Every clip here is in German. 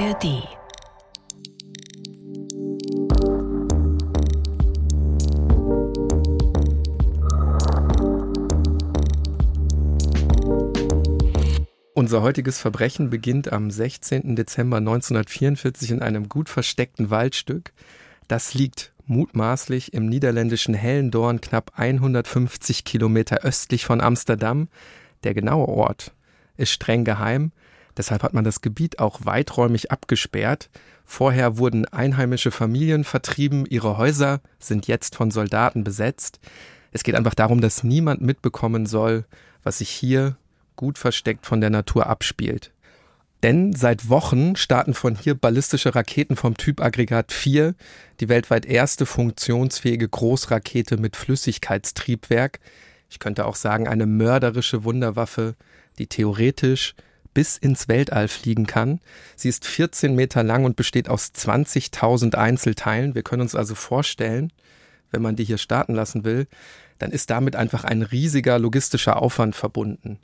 ARD. Unser heutiges Verbrechen beginnt am 16. Dezember 1944 in einem gut versteckten Waldstück. Das liegt mutmaßlich im niederländischen Hellendorn knapp 150 Kilometer östlich von Amsterdam. Der genaue Ort ist streng geheim. Deshalb hat man das Gebiet auch weiträumig abgesperrt. Vorher wurden einheimische Familien vertrieben, ihre Häuser sind jetzt von Soldaten besetzt. Es geht einfach darum, dass niemand mitbekommen soll, was sich hier gut versteckt von der Natur abspielt. Denn seit Wochen starten von hier ballistische Raketen vom Typ Aggregat 4, die weltweit erste funktionsfähige Großrakete mit Flüssigkeitstriebwerk. Ich könnte auch sagen, eine mörderische Wunderwaffe, die theoretisch bis ins Weltall fliegen kann. Sie ist 14 Meter lang und besteht aus 20.000 Einzelteilen. Wir können uns also vorstellen, wenn man die hier starten lassen will, dann ist damit einfach ein riesiger logistischer Aufwand verbunden.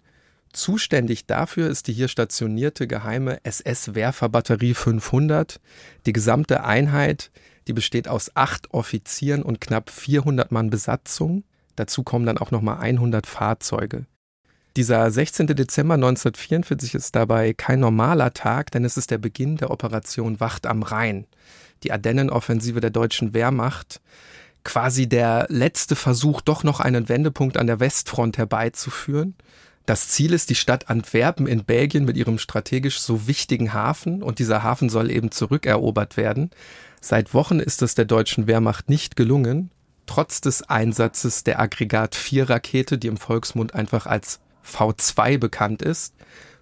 Zuständig dafür ist die hier stationierte geheime SS-Werferbatterie 500. Die gesamte Einheit, die besteht aus acht Offizieren und knapp 400 Mann Besatzung. Dazu kommen dann auch nochmal 100 Fahrzeuge. Dieser 16. Dezember 1944 ist dabei kein normaler Tag, denn es ist der Beginn der Operation Wacht am Rhein, die Ardennenoffensive der deutschen Wehrmacht, quasi der letzte Versuch, doch noch einen Wendepunkt an der Westfront herbeizuführen. Das Ziel ist die Stadt Antwerpen in Belgien mit ihrem strategisch so wichtigen Hafen und dieser Hafen soll eben zurückerobert werden. Seit Wochen ist es der deutschen Wehrmacht nicht gelungen, trotz des Einsatzes der Aggregat 4 Rakete, die im Volksmund einfach als V2 bekannt ist.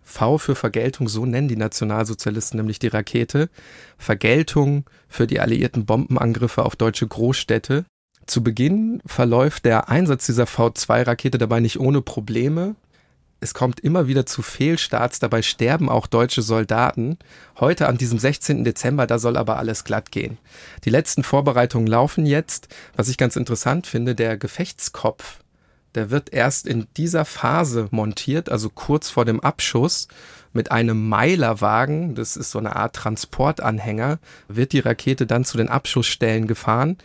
V für Vergeltung, so nennen die Nationalsozialisten nämlich die Rakete. Vergeltung für die alliierten Bombenangriffe auf deutsche Großstädte. Zu Beginn verläuft der Einsatz dieser V2-Rakete dabei nicht ohne Probleme es kommt immer wieder zu Fehlstarts, dabei sterben auch deutsche Soldaten. Heute an diesem 16. Dezember, da soll aber alles glatt gehen. Die letzten Vorbereitungen laufen jetzt. Was ich ganz interessant finde, der Gefechtskopf, der wird erst in dieser Phase montiert, also kurz vor dem Abschuss. Mit einem Meilerwagen, das ist so eine Art Transportanhänger, wird die Rakete dann zu den Abschussstellen gefahren.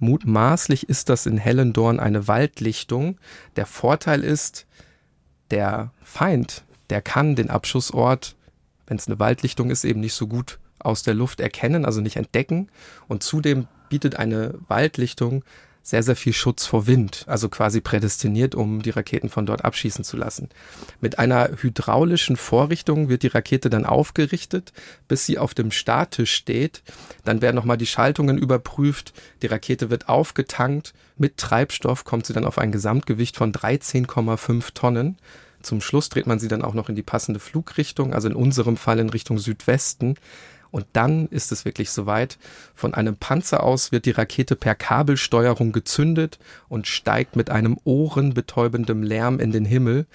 Mutmaßlich ist das in Hellendorn eine Waldlichtung. Der Vorteil ist, der Feind, der kann den Abschussort, wenn es eine Waldlichtung ist, eben nicht so gut aus der Luft erkennen, also nicht entdecken. Und zudem bietet eine Waldlichtung sehr, sehr viel Schutz vor Wind, also quasi prädestiniert, um die Raketen von dort abschießen zu lassen. Mit einer hydraulischen Vorrichtung wird die Rakete dann aufgerichtet, bis sie auf dem Starttisch steht. Dann werden nochmal die Schaltungen überprüft, die Rakete wird aufgetankt, mit Treibstoff kommt sie dann auf ein Gesamtgewicht von 13,5 Tonnen. Zum Schluss dreht man sie dann auch noch in die passende Flugrichtung, also in unserem Fall in Richtung Südwesten. Und dann ist es wirklich soweit. Von einem Panzer aus wird die Rakete per Kabelsteuerung gezündet und steigt mit einem ohrenbetäubendem Lärm in den Himmel.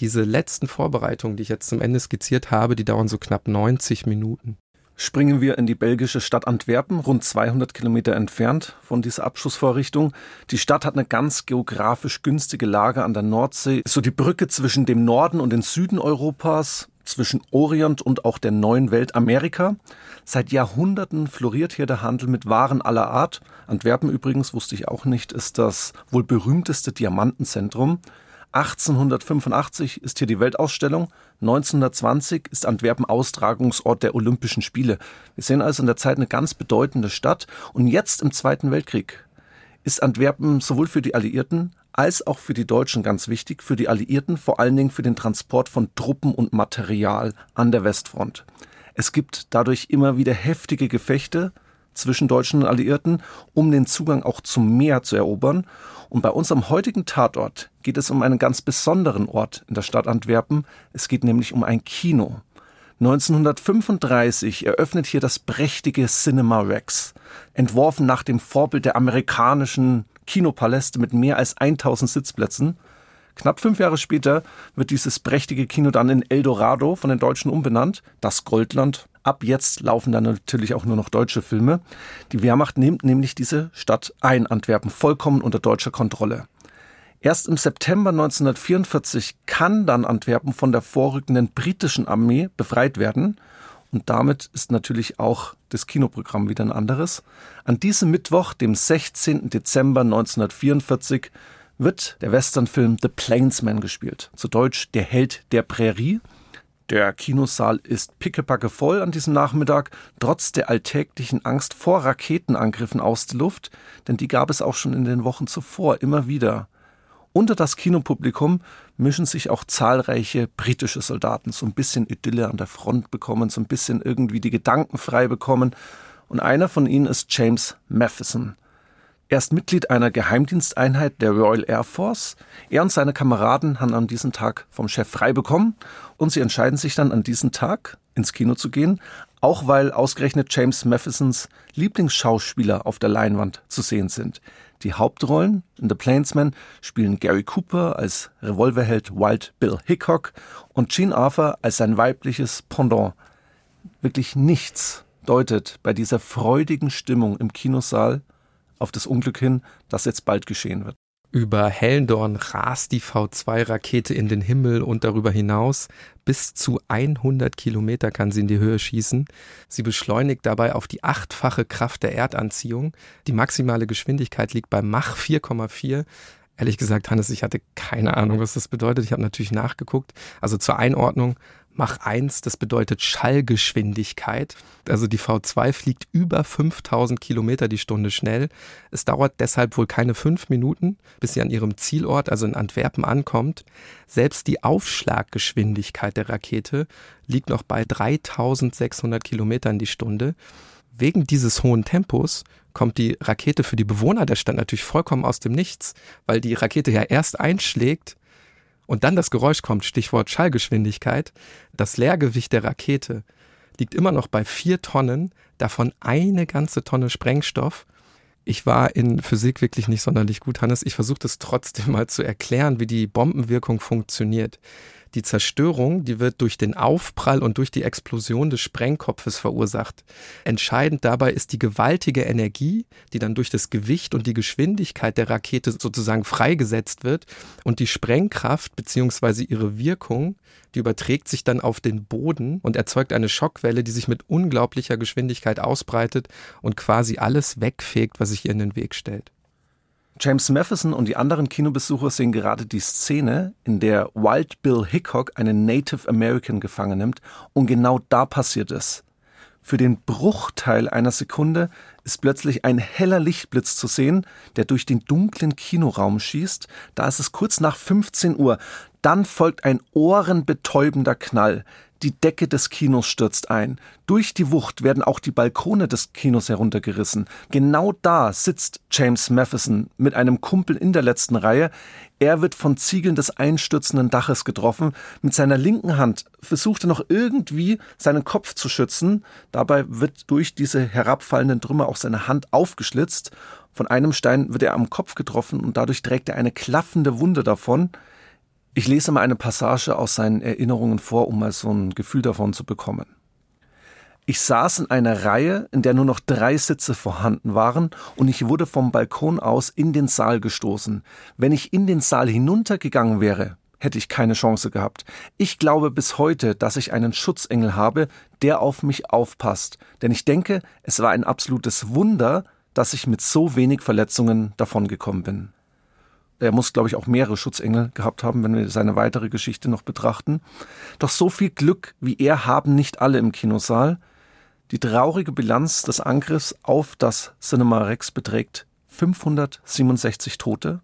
Diese letzten Vorbereitungen, die ich jetzt zum Ende skizziert habe, die dauern so knapp 90 Minuten. Springen wir in die belgische Stadt Antwerpen, rund 200 Kilometer entfernt von dieser Abschussvorrichtung. Die Stadt hat eine ganz geografisch günstige Lage an der Nordsee, ist so die Brücke zwischen dem Norden und dem Süden Europas zwischen Orient und auch der neuen Welt Amerika. Seit Jahrhunderten floriert hier der Handel mit Waren aller Art. Antwerpen übrigens, wusste ich auch nicht, ist das wohl berühmteste Diamantenzentrum. 1885 ist hier die Weltausstellung, 1920 ist Antwerpen Austragungsort der Olympischen Spiele. Wir sehen also in der Zeit eine ganz bedeutende Stadt und jetzt im Zweiten Weltkrieg ist Antwerpen sowohl für die Alliierten als auch für die Deutschen ganz wichtig, für die Alliierten vor allen Dingen für den Transport von Truppen und Material an der Westfront. Es gibt dadurch immer wieder heftige Gefechte zwischen Deutschen und Alliierten, um den Zugang auch zum Meer zu erobern. Und bei unserem heutigen Tatort geht es um einen ganz besonderen Ort in der Stadt Antwerpen. Es geht nämlich um ein Kino. 1935 eröffnet hier das prächtige Cinema Rex, entworfen nach dem Vorbild der amerikanischen Kinopaläste mit mehr als 1000 Sitzplätzen. Knapp fünf Jahre später wird dieses prächtige Kino dann in Eldorado von den Deutschen umbenannt, das Goldland. Ab jetzt laufen dann natürlich auch nur noch deutsche Filme. Die Wehrmacht nimmt nämlich diese Stadt ein, Antwerpen, vollkommen unter deutscher Kontrolle. Erst im September 1944 kann dann Antwerpen von der vorrückenden britischen Armee befreit werden und damit ist natürlich auch das Kinoprogramm wieder ein anderes. An diesem Mittwoch, dem 16. Dezember 1944, wird der Westernfilm The Plainsman gespielt. Zu Deutsch Der Held der Prärie. Der Kinosaal ist pickepacke voll an diesem Nachmittag, trotz der alltäglichen Angst vor Raketenangriffen aus der Luft, denn die gab es auch schon in den Wochen zuvor immer wieder. Unter das Kinopublikum mischen sich auch zahlreiche britische Soldaten, so ein bisschen Idylle an der Front bekommen, so ein bisschen irgendwie die Gedanken frei bekommen. Und einer von ihnen ist James Matheson. Er ist Mitglied einer Geheimdiensteinheit der Royal Air Force. Er und seine Kameraden haben an diesem Tag vom Chef frei bekommen und sie entscheiden sich dann an diesem Tag ins Kino zu gehen, auch weil ausgerechnet James Mathesons Lieblingsschauspieler auf der Leinwand zu sehen sind. Die Hauptrollen in The Plainsman spielen Gary Cooper als Revolverheld Wild Bill Hickok und Gene Arthur als sein weibliches Pendant. Wirklich nichts deutet bei dieser freudigen Stimmung im Kinosaal auf das Unglück hin, das jetzt bald geschehen wird. Über Hellendorn rast die V2-Rakete in den Himmel und darüber hinaus. Bis zu 100 Kilometer kann sie in die Höhe schießen. Sie beschleunigt dabei auf die achtfache Kraft der Erdanziehung. Die maximale Geschwindigkeit liegt bei Mach 4,4. Ehrlich gesagt, Hannes, ich hatte keine Ahnung, was das bedeutet. Ich habe natürlich nachgeguckt. Also zur Einordnung, Mach 1, das bedeutet Schallgeschwindigkeit. Also die V2 fliegt über 5000 Kilometer die Stunde schnell. Es dauert deshalb wohl keine fünf Minuten, bis sie an ihrem Zielort, also in Antwerpen, ankommt. Selbst die Aufschlaggeschwindigkeit der Rakete liegt noch bei 3600 Kilometern die Stunde. Wegen dieses hohen Tempos kommt die Rakete für die Bewohner der Stadt natürlich vollkommen aus dem Nichts, weil die Rakete ja erst einschlägt, und dann das Geräusch kommt, Stichwort Schallgeschwindigkeit, das Leergewicht der Rakete liegt immer noch bei vier Tonnen, davon eine ganze Tonne Sprengstoff. Ich war in Physik wirklich nicht sonderlich gut, Hannes. Ich versuche es trotzdem mal zu erklären, wie die Bombenwirkung funktioniert. Die Zerstörung, die wird durch den Aufprall und durch die Explosion des Sprengkopfes verursacht. Entscheidend dabei ist die gewaltige Energie, die dann durch das Gewicht und die Geschwindigkeit der Rakete sozusagen freigesetzt wird und die Sprengkraft bzw. ihre Wirkung, die überträgt sich dann auf den Boden und erzeugt eine Schockwelle, die sich mit unglaublicher Geschwindigkeit ausbreitet und quasi alles wegfegt, was sich ihr in den Weg stellt. James Matheson und die anderen Kinobesucher sehen gerade die Szene, in der Wild Bill Hickok einen Native American gefangen nimmt und genau da passiert es. Für den Bruchteil einer Sekunde ist plötzlich ein heller Lichtblitz zu sehen, der durch den dunklen Kinoraum schießt. Da ist es kurz nach 15 Uhr. Dann folgt ein ohrenbetäubender Knall. Die Decke des Kinos stürzt ein. Durch die Wucht werden auch die Balkone des Kinos heruntergerissen. Genau da sitzt James Matheson mit einem Kumpel in der letzten Reihe. Er wird von Ziegeln des einstürzenden Daches getroffen. Mit seiner linken Hand versucht er noch irgendwie seinen Kopf zu schützen. Dabei wird durch diese herabfallenden Trümmer auch seine Hand aufgeschlitzt. Von einem Stein wird er am Kopf getroffen und dadurch trägt er eine klaffende Wunde davon. Ich lese mal eine Passage aus seinen Erinnerungen vor, um mal so ein Gefühl davon zu bekommen. Ich saß in einer Reihe, in der nur noch drei Sitze vorhanden waren, und ich wurde vom Balkon aus in den Saal gestoßen. Wenn ich in den Saal hinuntergegangen wäre, hätte ich keine Chance gehabt. Ich glaube bis heute, dass ich einen Schutzengel habe, der auf mich aufpasst. Denn ich denke, es war ein absolutes Wunder, dass ich mit so wenig Verletzungen davongekommen bin. Er muss, glaube ich, auch mehrere Schutzengel gehabt haben, wenn wir seine weitere Geschichte noch betrachten. Doch so viel Glück wie er haben nicht alle im Kinosaal. Die traurige Bilanz des Angriffs auf das Cinema Rex beträgt 567 Tote,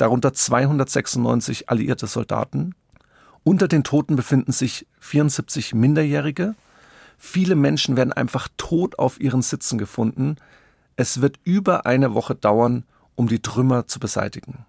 darunter 296 alliierte Soldaten. Unter den Toten befinden sich 74 Minderjährige. Viele Menschen werden einfach tot auf ihren Sitzen gefunden. Es wird über eine Woche dauern, um die Trümmer zu beseitigen.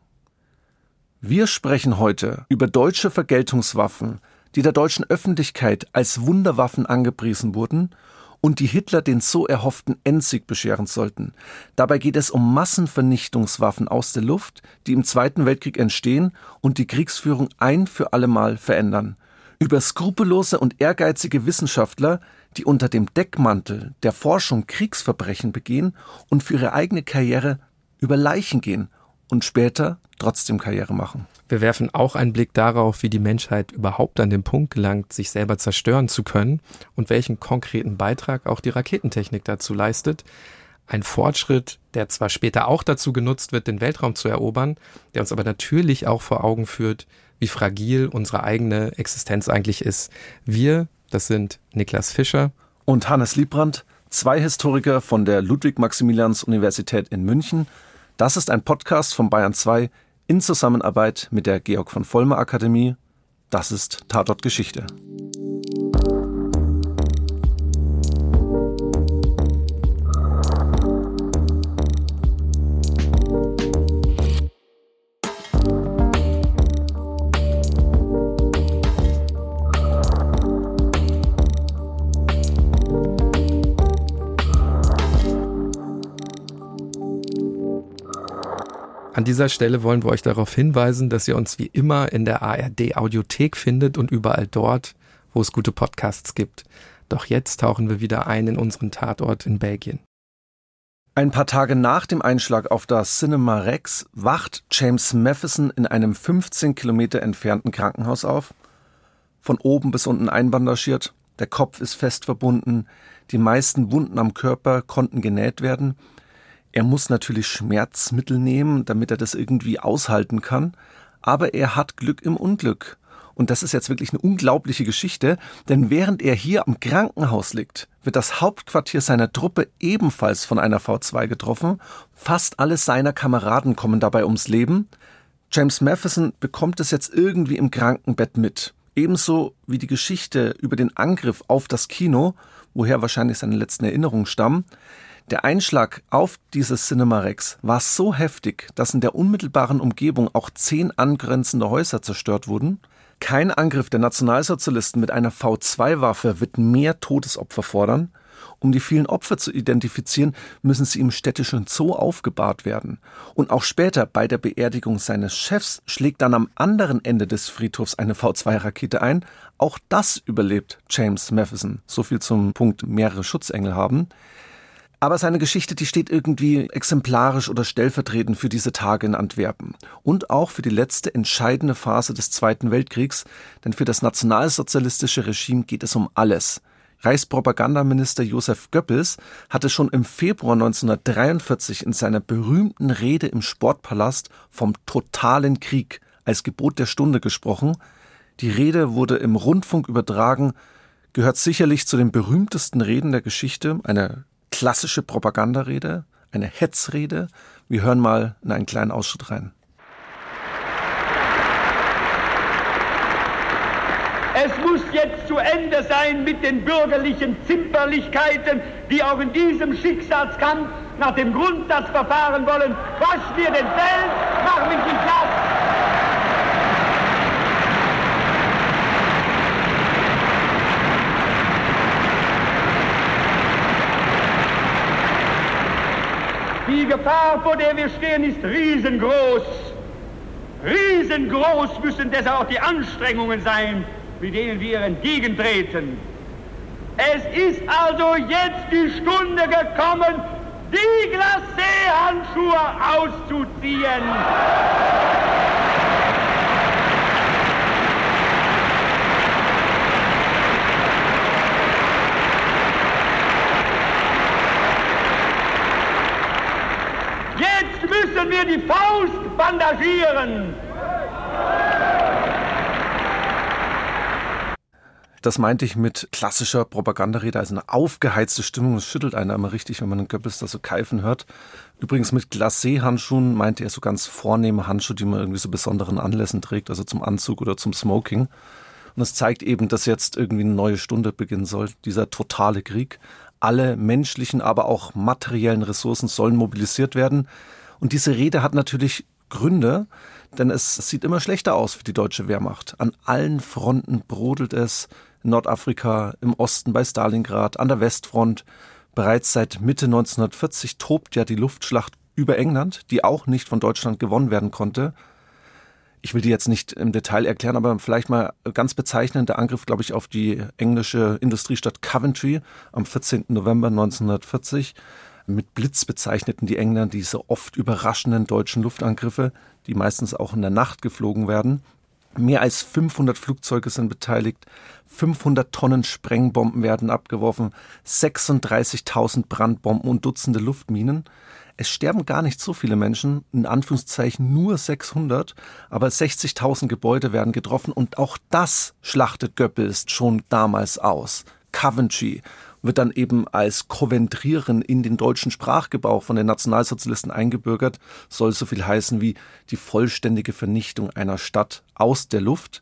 Wir sprechen heute über deutsche Vergeltungswaffen, die der deutschen Öffentlichkeit als Wunderwaffen angepriesen wurden und die Hitler den so erhofften Endsieg bescheren sollten. Dabei geht es um Massenvernichtungswaffen aus der Luft, die im Zweiten Weltkrieg entstehen und die Kriegsführung ein für allemal verändern. Über skrupellose und ehrgeizige Wissenschaftler, die unter dem Deckmantel der Forschung Kriegsverbrechen begehen und für ihre eigene Karriere über Leichen gehen und später trotzdem Karriere machen. Wir werfen auch einen Blick darauf, wie die Menschheit überhaupt an den Punkt gelangt, sich selber zerstören zu können und welchen konkreten Beitrag auch die Raketentechnik dazu leistet. Ein Fortschritt, der zwar später auch dazu genutzt wird, den Weltraum zu erobern, der uns aber natürlich auch vor Augen führt, wie fragil unsere eigene Existenz eigentlich ist. Wir, das sind Niklas Fischer und Hannes Liebrandt, zwei Historiker von der Ludwig-Maximilians-Universität in München. Das ist ein Podcast von Bayern 2 in Zusammenarbeit mit der Georg von Vollmer Akademie. Das ist Tatort Geschichte. An dieser Stelle wollen wir euch darauf hinweisen, dass ihr uns wie immer in der ARD Audiothek findet und überall dort, wo es gute Podcasts gibt. Doch jetzt tauchen wir wieder ein in unseren Tatort in Belgien. Ein paar Tage nach dem Einschlag auf das Cinema Rex wacht James Matheson in einem 15 Kilometer entfernten Krankenhaus auf. Von oben bis unten einbandagiert, der Kopf ist fest verbunden, die meisten Wunden am Körper konnten genäht werden, er muss natürlich Schmerzmittel nehmen, damit er das irgendwie aushalten kann. Aber er hat Glück im Unglück. Und das ist jetzt wirklich eine unglaubliche Geschichte, denn während er hier am Krankenhaus liegt, wird das Hauptquartier seiner Truppe ebenfalls von einer V2 getroffen. Fast alle seiner Kameraden kommen dabei ums Leben. James Matheson bekommt es jetzt irgendwie im Krankenbett mit. Ebenso wie die Geschichte über den Angriff auf das Kino, woher wahrscheinlich seine letzten Erinnerungen stammen. Der Einschlag auf dieses Cinema Rex war so heftig, dass in der unmittelbaren Umgebung auch zehn angrenzende Häuser zerstört wurden. Kein Angriff der Nationalsozialisten mit einer V2-Waffe wird mehr Todesopfer fordern. Um die vielen Opfer zu identifizieren, müssen sie im städtischen Zoo aufgebahrt werden. Und auch später bei der Beerdigung seines Chefs schlägt dann am anderen Ende des Friedhofs eine V2-Rakete ein. Auch das überlebt James Matheson. So viel zum Punkt mehrere Schutzengel haben. Aber seine Geschichte, die steht irgendwie exemplarisch oder stellvertretend für diese Tage in Antwerpen und auch für die letzte entscheidende Phase des Zweiten Weltkriegs, denn für das nationalsozialistische Regime geht es um alles. Reichspropagandaminister Josef Goebbels hatte schon im Februar 1943 in seiner berühmten Rede im Sportpalast vom totalen Krieg als Gebot der Stunde gesprochen. Die Rede wurde im Rundfunk übertragen, gehört sicherlich zu den berühmtesten Reden der Geschichte, eine klassische Propagandarede, eine Hetzrede. Wir hören mal in einen kleinen Ausschnitt rein. Es muss jetzt zu Ende sein mit den bürgerlichen Zimperlichkeiten, die auch in diesem Schicksalskampf nach dem Grundsatz verfahren wollen. Was wir den Feld, mach mich nicht nass. Die Gefahr, vor der wir stehen, ist riesengroß. Riesengroß müssen deshalb auch die Anstrengungen sein, mit denen wir entgegentreten. Es ist also jetzt die Stunde gekommen, die Glacé-Handschuhe auszuziehen. Müssen wir die Faust bandagieren. Das meinte ich mit klassischer Propagandarede, also eine aufgeheizte Stimmung. Es schüttelt einer immer richtig, wenn man den Goebbels da so keifen hört. Übrigens mit Glacé-Handschuhen meinte er so ganz vornehme Handschuhe, die man irgendwie so besonderen Anlässen trägt, also zum Anzug oder zum Smoking. Und es zeigt eben, dass jetzt irgendwie eine neue Stunde beginnen soll, dieser totale Krieg. Alle menschlichen, aber auch materiellen Ressourcen sollen mobilisiert werden. Und diese Rede hat natürlich Gründe, denn es sieht immer schlechter aus für die deutsche Wehrmacht. An allen Fronten brodelt es. In Nordafrika, im Osten bei Stalingrad, an der Westfront. Bereits seit Mitte 1940 tobt ja die Luftschlacht über England, die auch nicht von Deutschland gewonnen werden konnte. Ich will die jetzt nicht im Detail erklären, aber vielleicht mal ganz bezeichnend der Angriff, glaube ich, auf die englische Industriestadt Coventry am 14. November 1940 mit Blitz bezeichneten die Engländer diese oft überraschenden deutschen Luftangriffe. die meistens auch in der Nacht geflogen werden. Mehr als 500 Flugzeuge sind beteiligt, 500 Tonnen Sprengbomben werden abgeworfen, 36.000 Brandbomben und Dutzende Luftminen. Es sterben gar nicht so viele Menschen, in Anführungszeichen nur 600, aber 60.000 Gebäude werden getroffen und auch das schlachtet Goebbels schon damals aus. Coventry wird dann eben als Koventrieren in den deutschen Sprachgebrauch von den Nationalsozialisten eingebürgert, soll so viel heißen wie die vollständige Vernichtung einer Stadt aus der Luft.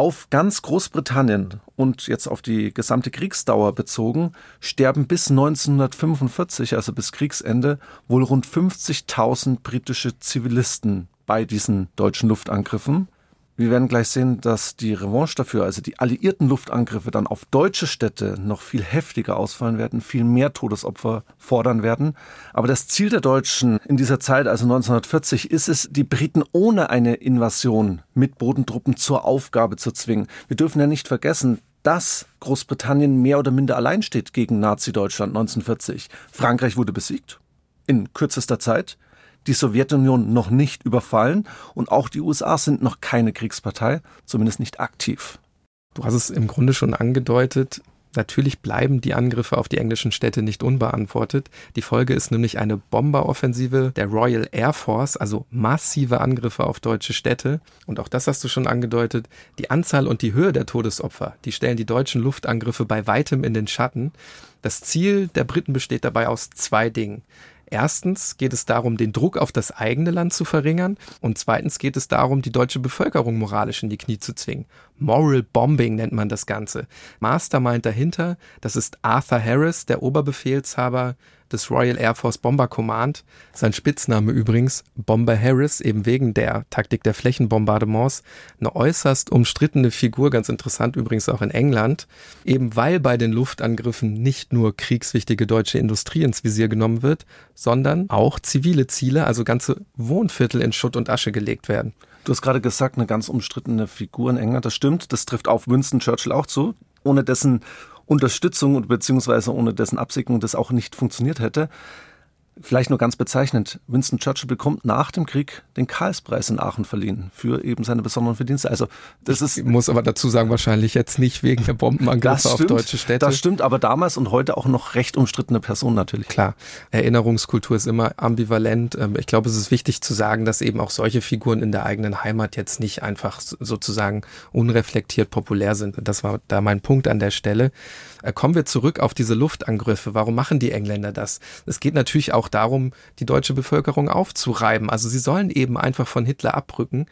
Auf ganz Großbritannien und jetzt auf die gesamte Kriegsdauer bezogen, sterben bis 1945, also bis Kriegsende, wohl rund 50.000 britische Zivilisten bei diesen deutschen Luftangriffen. Wir werden gleich sehen, dass die Revanche dafür, also die alliierten Luftangriffe dann auf deutsche Städte noch viel heftiger ausfallen werden, viel mehr Todesopfer fordern werden. Aber das Ziel der Deutschen in dieser Zeit, also 1940, ist es, die Briten ohne eine Invasion mit Bodentruppen zur Aufgabe zu zwingen. Wir dürfen ja nicht vergessen, dass Großbritannien mehr oder minder allein steht gegen Nazi-Deutschland 1940. Frankreich wurde besiegt in kürzester Zeit die Sowjetunion noch nicht überfallen und auch die USA sind noch keine Kriegspartei, zumindest nicht aktiv. Du hast es im Grunde schon angedeutet. Natürlich bleiben die Angriffe auf die englischen Städte nicht unbeantwortet. Die Folge ist nämlich eine Bomberoffensive der Royal Air Force, also massive Angriffe auf deutsche Städte. Und auch das hast du schon angedeutet. Die Anzahl und die Höhe der Todesopfer, die stellen die deutschen Luftangriffe bei weitem in den Schatten. Das Ziel der Briten besteht dabei aus zwei Dingen. Erstens geht es darum, den Druck auf das eigene Land zu verringern und zweitens geht es darum, die deutsche Bevölkerung moralisch in die Knie zu zwingen. Moral Bombing nennt man das Ganze. Mastermind dahinter, das ist Arthur Harris, der Oberbefehlshaber des Royal Air Force Bomber Command. Sein Spitzname übrigens Bomber Harris, eben wegen der Taktik der Flächenbombardements. Eine äußerst umstrittene Figur, ganz interessant übrigens auch in England. Eben weil bei den Luftangriffen nicht nur kriegswichtige deutsche Industrie ins Visier genommen wird, sondern auch zivile Ziele, also ganze Wohnviertel in Schutt und Asche gelegt werden. Du hast gerade gesagt, eine ganz umstrittene Figur in England. Das stimmt. Das trifft auf Winston Churchill auch zu, ohne dessen Unterstützung beziehungsweise ohne dessen Absegnung das auch nicht funktioniert hätte. Vielleicht nur ganz bezeichnend, Winston Churchill bekommt nach dem Krieg den Karlspreis in Aachen verliehen für eben seine besonderen Verdienste. Also das ist ich muss aber dazu sagen, wahrscheinlich jetzt nicht wegen der Bombenangriffe auf deutsche Städte. Das stimmt, aber damals und heute auch noch recht umstrittene Person natürlich. Klar, Erinnerungskultur ist immer ambivalent. Ähm, ich glaube, es ist wichtig zu sagen, dass eben auch solche Figuren in der eigenen Heimat jetzt nicht einfach sozusagen unreflektiert populär sind. Das war da mein Punkt an der Stelle. Äh, kommen wir zurück auf diese Luftangriffe. Warum machen die Engländer das? Es geht natürlich auch darum, die deutsche Bevölkerung aufzureiben. Also sie sollen eben einfach von Hitler abrücken.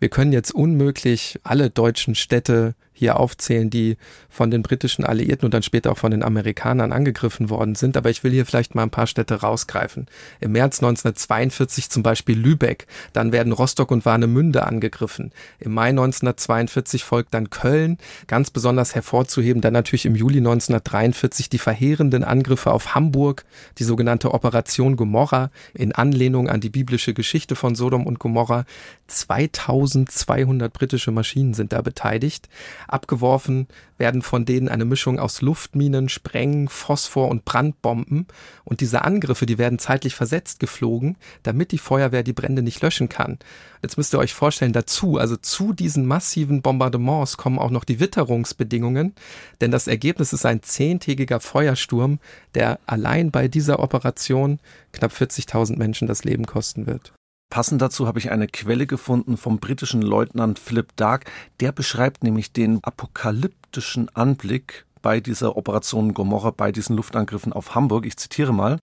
Wir können jetzt unmöglich alle deutschen Städte hier aufzählen, die von den britischen Alliierten und dann später auch von den Amerikanern angegriffen worden sind. Aber ich will hier vielleicht mal ein paar Städte rausgreifen. Im März 1942 zum Beispiel Lübeck. Dann werden Rostock und Warnemünde angegriffen. Im Mai 1942 folgt dann Köln. Ganz besonders hervorzuheben dann natürlich im Juli 1943 die verheerenden Angriffe auf Hamburg, die sogenannte Operation Gomorra in Anlehnung an die biblische Geschichte von Sodom und Gomorra. 2200 britische Maschinen sind da beteiligt. Abgeworfen werden von denen eine Mischung aus Luftminen, Spreng, Phosphor und Brandbomben. Und diese Angriffe, die werden zeitlich versetzt geflogen, damit die Feuerwehr die Brände nicht löschen kann. Jetzt müsst ihr euch vorstellen, dazu, also zu diesen massiven Bombardements kommen auch noch die Witterungsbedingungen, denn das Ergebnis ist ein zehntägiger Feuersturm, der allein bei dieser Operation knapp 40.000 Menschen das Leben kosten wird. Passend dazu habe ich eine Quelle gefunden vom britischen Leutnant Philip Dark. Der beschreibt nämlich den apokalyptischen Anblick bei dieser Operation Gomorra, bei diesen Luftangriffen auf Hamburg. Ich zitiere mal.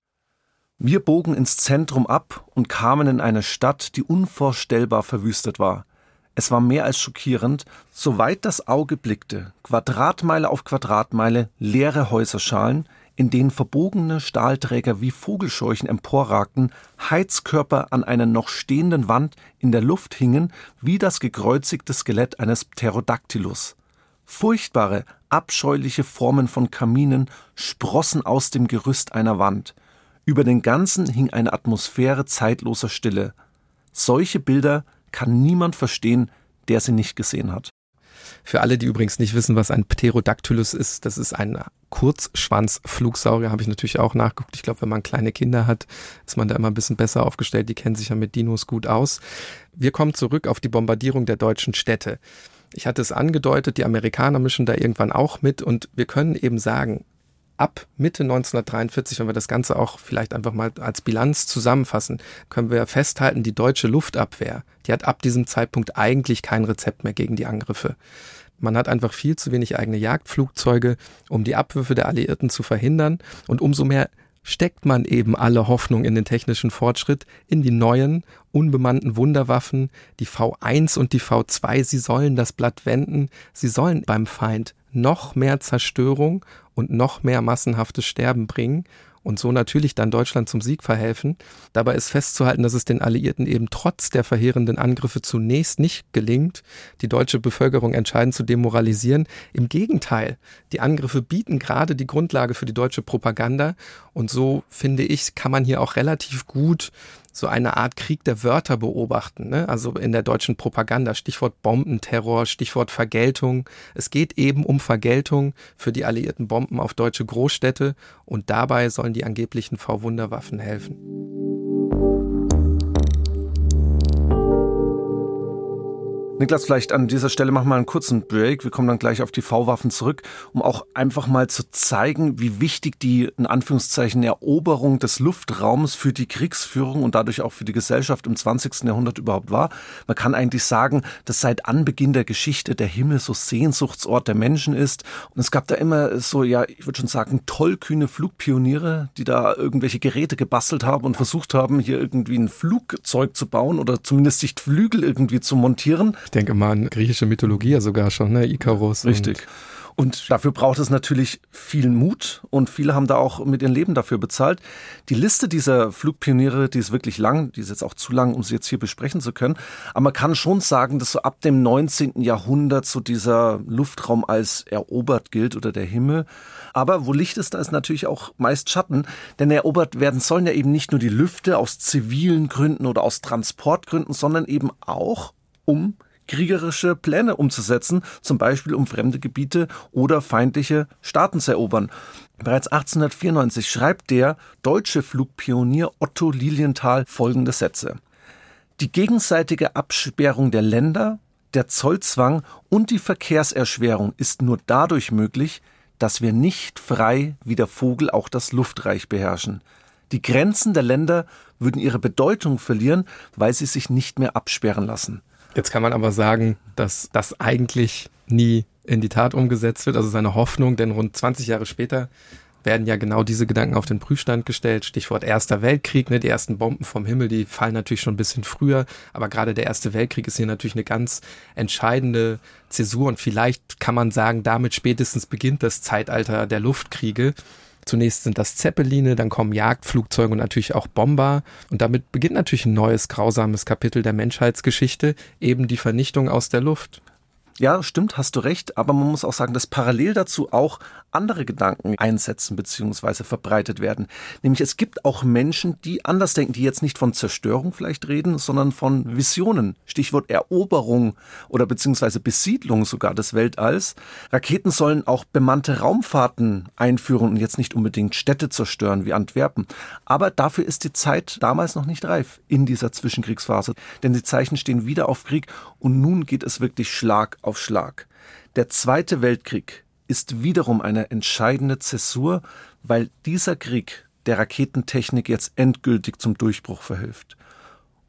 Wir bogen ins Zentrum ab und kamen in eine Stadt, die unvorstellbar verwüstet war. Es war mehr als schockierend, soweit das Auge blickte, Quadratmeile auf Quadratmeile leere Häuserschalen, in denen verbogene Stahlträger wie Vogelscheuchen emporragten, Heizkörper an einer noch stehenden Wand in der Luft hingen, wie das gekreuzigte Skelett eines Pterodactylus. Furchtbare, abscheuliche Formen von Kaminen sprossen aus dem Gerüst einer Wand. Über den ganzen hing eine Atmosphäre zeitloser Stille. Solche Bilder kann niemand verstehen, der sie nicht gesehen hat. Für alle, die übrigens nicht wissen, was ein Pterodactylus ist, das ist ein Kurzschwanzflugsaurier, habe ich natürlich auch nachgeguckt. Ich glaube, wenn man kleine Kinder hat, ist man da immer ein bisschen besser aufgestellt. Die kennen sich ja mit Dinos gut aus. Wir kommen zurück auf die Bombardierung der deutschen Städte. Ich hatte es angedeutet, die Amerikaner mischen da irgendwann auch mit und wir können eben sagen, ab Mitte 1943, wenn wir das Ganze auch vielleicht einfach mal als Bilanz zusammenfassen, können wir festhalten, die deutsche Luftabwehr, die hat ab diesem Zeitpunkt eigentlich kein Rezept mehr gegen die Angriffe. Man hat einfach viel zu wenig eigene Jagdflugzeuge, um die Abwürfe der Alliierten zu verhindern. Und umso mehr steckt man eben alle Hoffnung in den technischen Fortschritt, in die neuen, unbemannten Wunderwaffen, die V1 und die V2. Sie sollen das Blatt wenden. Sie sollen beim Feind noch mehr Zerstörung und noch mehr massenhaftes Sterben bringen und so natürlich dann Deutschland zum Sieg verhelfen. Dabei ist festzuhalten, dass es den Alliierten eben trotz der verheerenden Angriffe zunächst nicht gelingt, die deutsche Bevölkerung entscheidend zu demoralisieren. Im Gegenteil, die Angriffe bieten gerade die Grundlage für die deutsche Propaganda und so finde ich, kann man hier auch relativ gut so eine Art Krieg der Wörter beobachten, ne? also in der deutschen Propaganda, Stichwort Bombenterror, Stichwort Vergeltung. Es geht eben um Vergeltung für die alliierten Bomben auf deutsche Großstädte und dabei sollen die angeblichen V-Wunderwaffen helfen. Niklas, vielleicht an dieser Stelle machen wir einen kurzen Break. Wir kommen dann gleich auf die V-Waffen zurück, um auch einfach mal zu zeigen, wie wichtig die, in Anführungszeichen, Eroberung des Luftraums für die Kriegsführung und dadurch auch für die Gesellschaft im 20. Jahrhundert überhaupt war. Man kann eigentlich sagen, dass seit Anbeginn der Geschichte der Himmel so Sehnsuchtsort der Menschen ist. Und es gab da immer so, ja, ich würde schon sagen, tollkühne Flugpioniere, die da irgendwelche Geräte gebastelt haben und versucht haben, hier irgendwie ein Flugzeug zu bauen oder zumindest sich Flügel irgendwie zu montieren. Ich denke mal an griechische Mythologie ja sogar schon, ne? Icarus. Richtig. Und dafür braucht es natürlich viel Mut und viele haben da auch mit ihrem Leben dafür bezahlt. Die Liste dieser Flugpioniere, die ist wirklich lang, die ist jetzt auch zu lang, um sie jetzt hier besprechen zu können. Aber man kann schon sagen, dass so ab dem 19. Jahrhundert so dieser Luftraum als erobert gilt oder der Himmel. Aber wo Licht ist, da ist natürlich auch meist Schatten, denn erobert werden sollen ja eben nicht nur die Lüfte aus zivilen Gründen oder aus Transportgründen, sondern eben auch um kriegerische Pläne umzusetzen, zum Beispiel um fremde Gebiete oder feindliche Staaten zu erobern. Bereits 1894 schreibt der deutsche Flugpionier Otto Lilienthal folgende Sätze. Die gegenseitige Absperrung der Länder, der Zollzwang und die Verkehrserschwerung ist nur dadurch möglich, dass wir nicht frei wie der Vogel auch das Luftreich beherrschen. Die Grenzen der Länder würden ihre Bedeutung verlieren, weil sie sich nicht mehr absperren lassen. Jetzt kann man aber sagen, dass das eigentlich nie in die Tat umgesetzt wird, also seine Hoffnung, denn rund 20 Jahre später werden ja genau diese Gedanken auf den Prüfstand gestellt. Stichwort Erster Weltkrieg, ne? die ersten Bomben vom Himmel, die fallen natürlich schon ein bisschen früher, aber gerade der Erste Weltkrieg ist hier natürlich eine ganz entscheidende Zäsur und vielleicht kann man sagen, damit spätestens beginnt das Zeitalter der Luftkriege. Zunächst sind das Zeppeline, dann kommen Jagdflugzeuge und natürlich auch Bomber. Und damit beginnt natürlich ein neues grausames Kapitel der Menschheitsgeschichte, eben die Vernichtung aus der Luft. Ja, stimmt, hast du recht, aber man muss auch sagen, dass parallel dazu auch andere Gedanken einsetzen bzw. verbreitet werden. Nämlich es gibt auch Menschen, die anders denken, die jetzt nicht von Zerstörung vielleicht reden, sondern von Visionen. Stichwort Eroberung oder beziehungsweise Besiedlung sogar des Weltalls. Raketen sollen auch bemannte Raumfahrten einführen und jetzt nicht unbedingt Städte zerstören wie Antwerpen. Aber dafür ist die Zeit damals noch nicht reif in dieser Zwischenkriegsphase. Denn die Zeichen stehen wieder auf Krieg und nun geht es wirklich Schlag auf Schlag. Der Zweite Weltkrieg ist wiederum eine entscheidende Zäsur, weil dieser Krieg der Raketentechnik jetzt endgültig zum Durchbruch verhilft.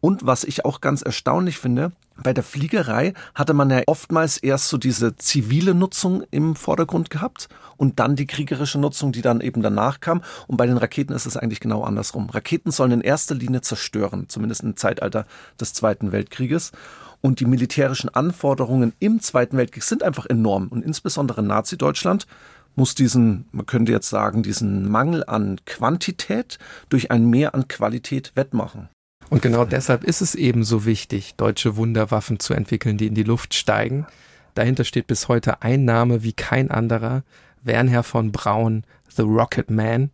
Und was ich auch ganz erstaunlich finde, bei der Fliegerei hatte man ja oftmals erst so diese zivile Nutzung im Vordergrund gehabt und dann die kriegerische Nutzung, die dann eben danach kam. Und bei den Raketen ist es eigentlich genau andersrum. Raketen sollen in erster Linie zerstören, zumindest im Zeitalter des Zweiten Weltkrieges. Und die militärischen Anforderungen im Zweiten Weltkrieg sind einfach enorm. Und insbesondere Nazi-Deutschland muss diesen, man könnte jetzt sagen, diesen Mangel an Quantität durch ein Mehr an Qualität wettmachen. Und genau deshalb ist es eben so wichtig, deutsche Wunderwaffen zu entwickeln, die in die Luft steigen. Dahinter steht bis heute ein Name wie kein anderer, Wernher von Braun, The Rocket Man,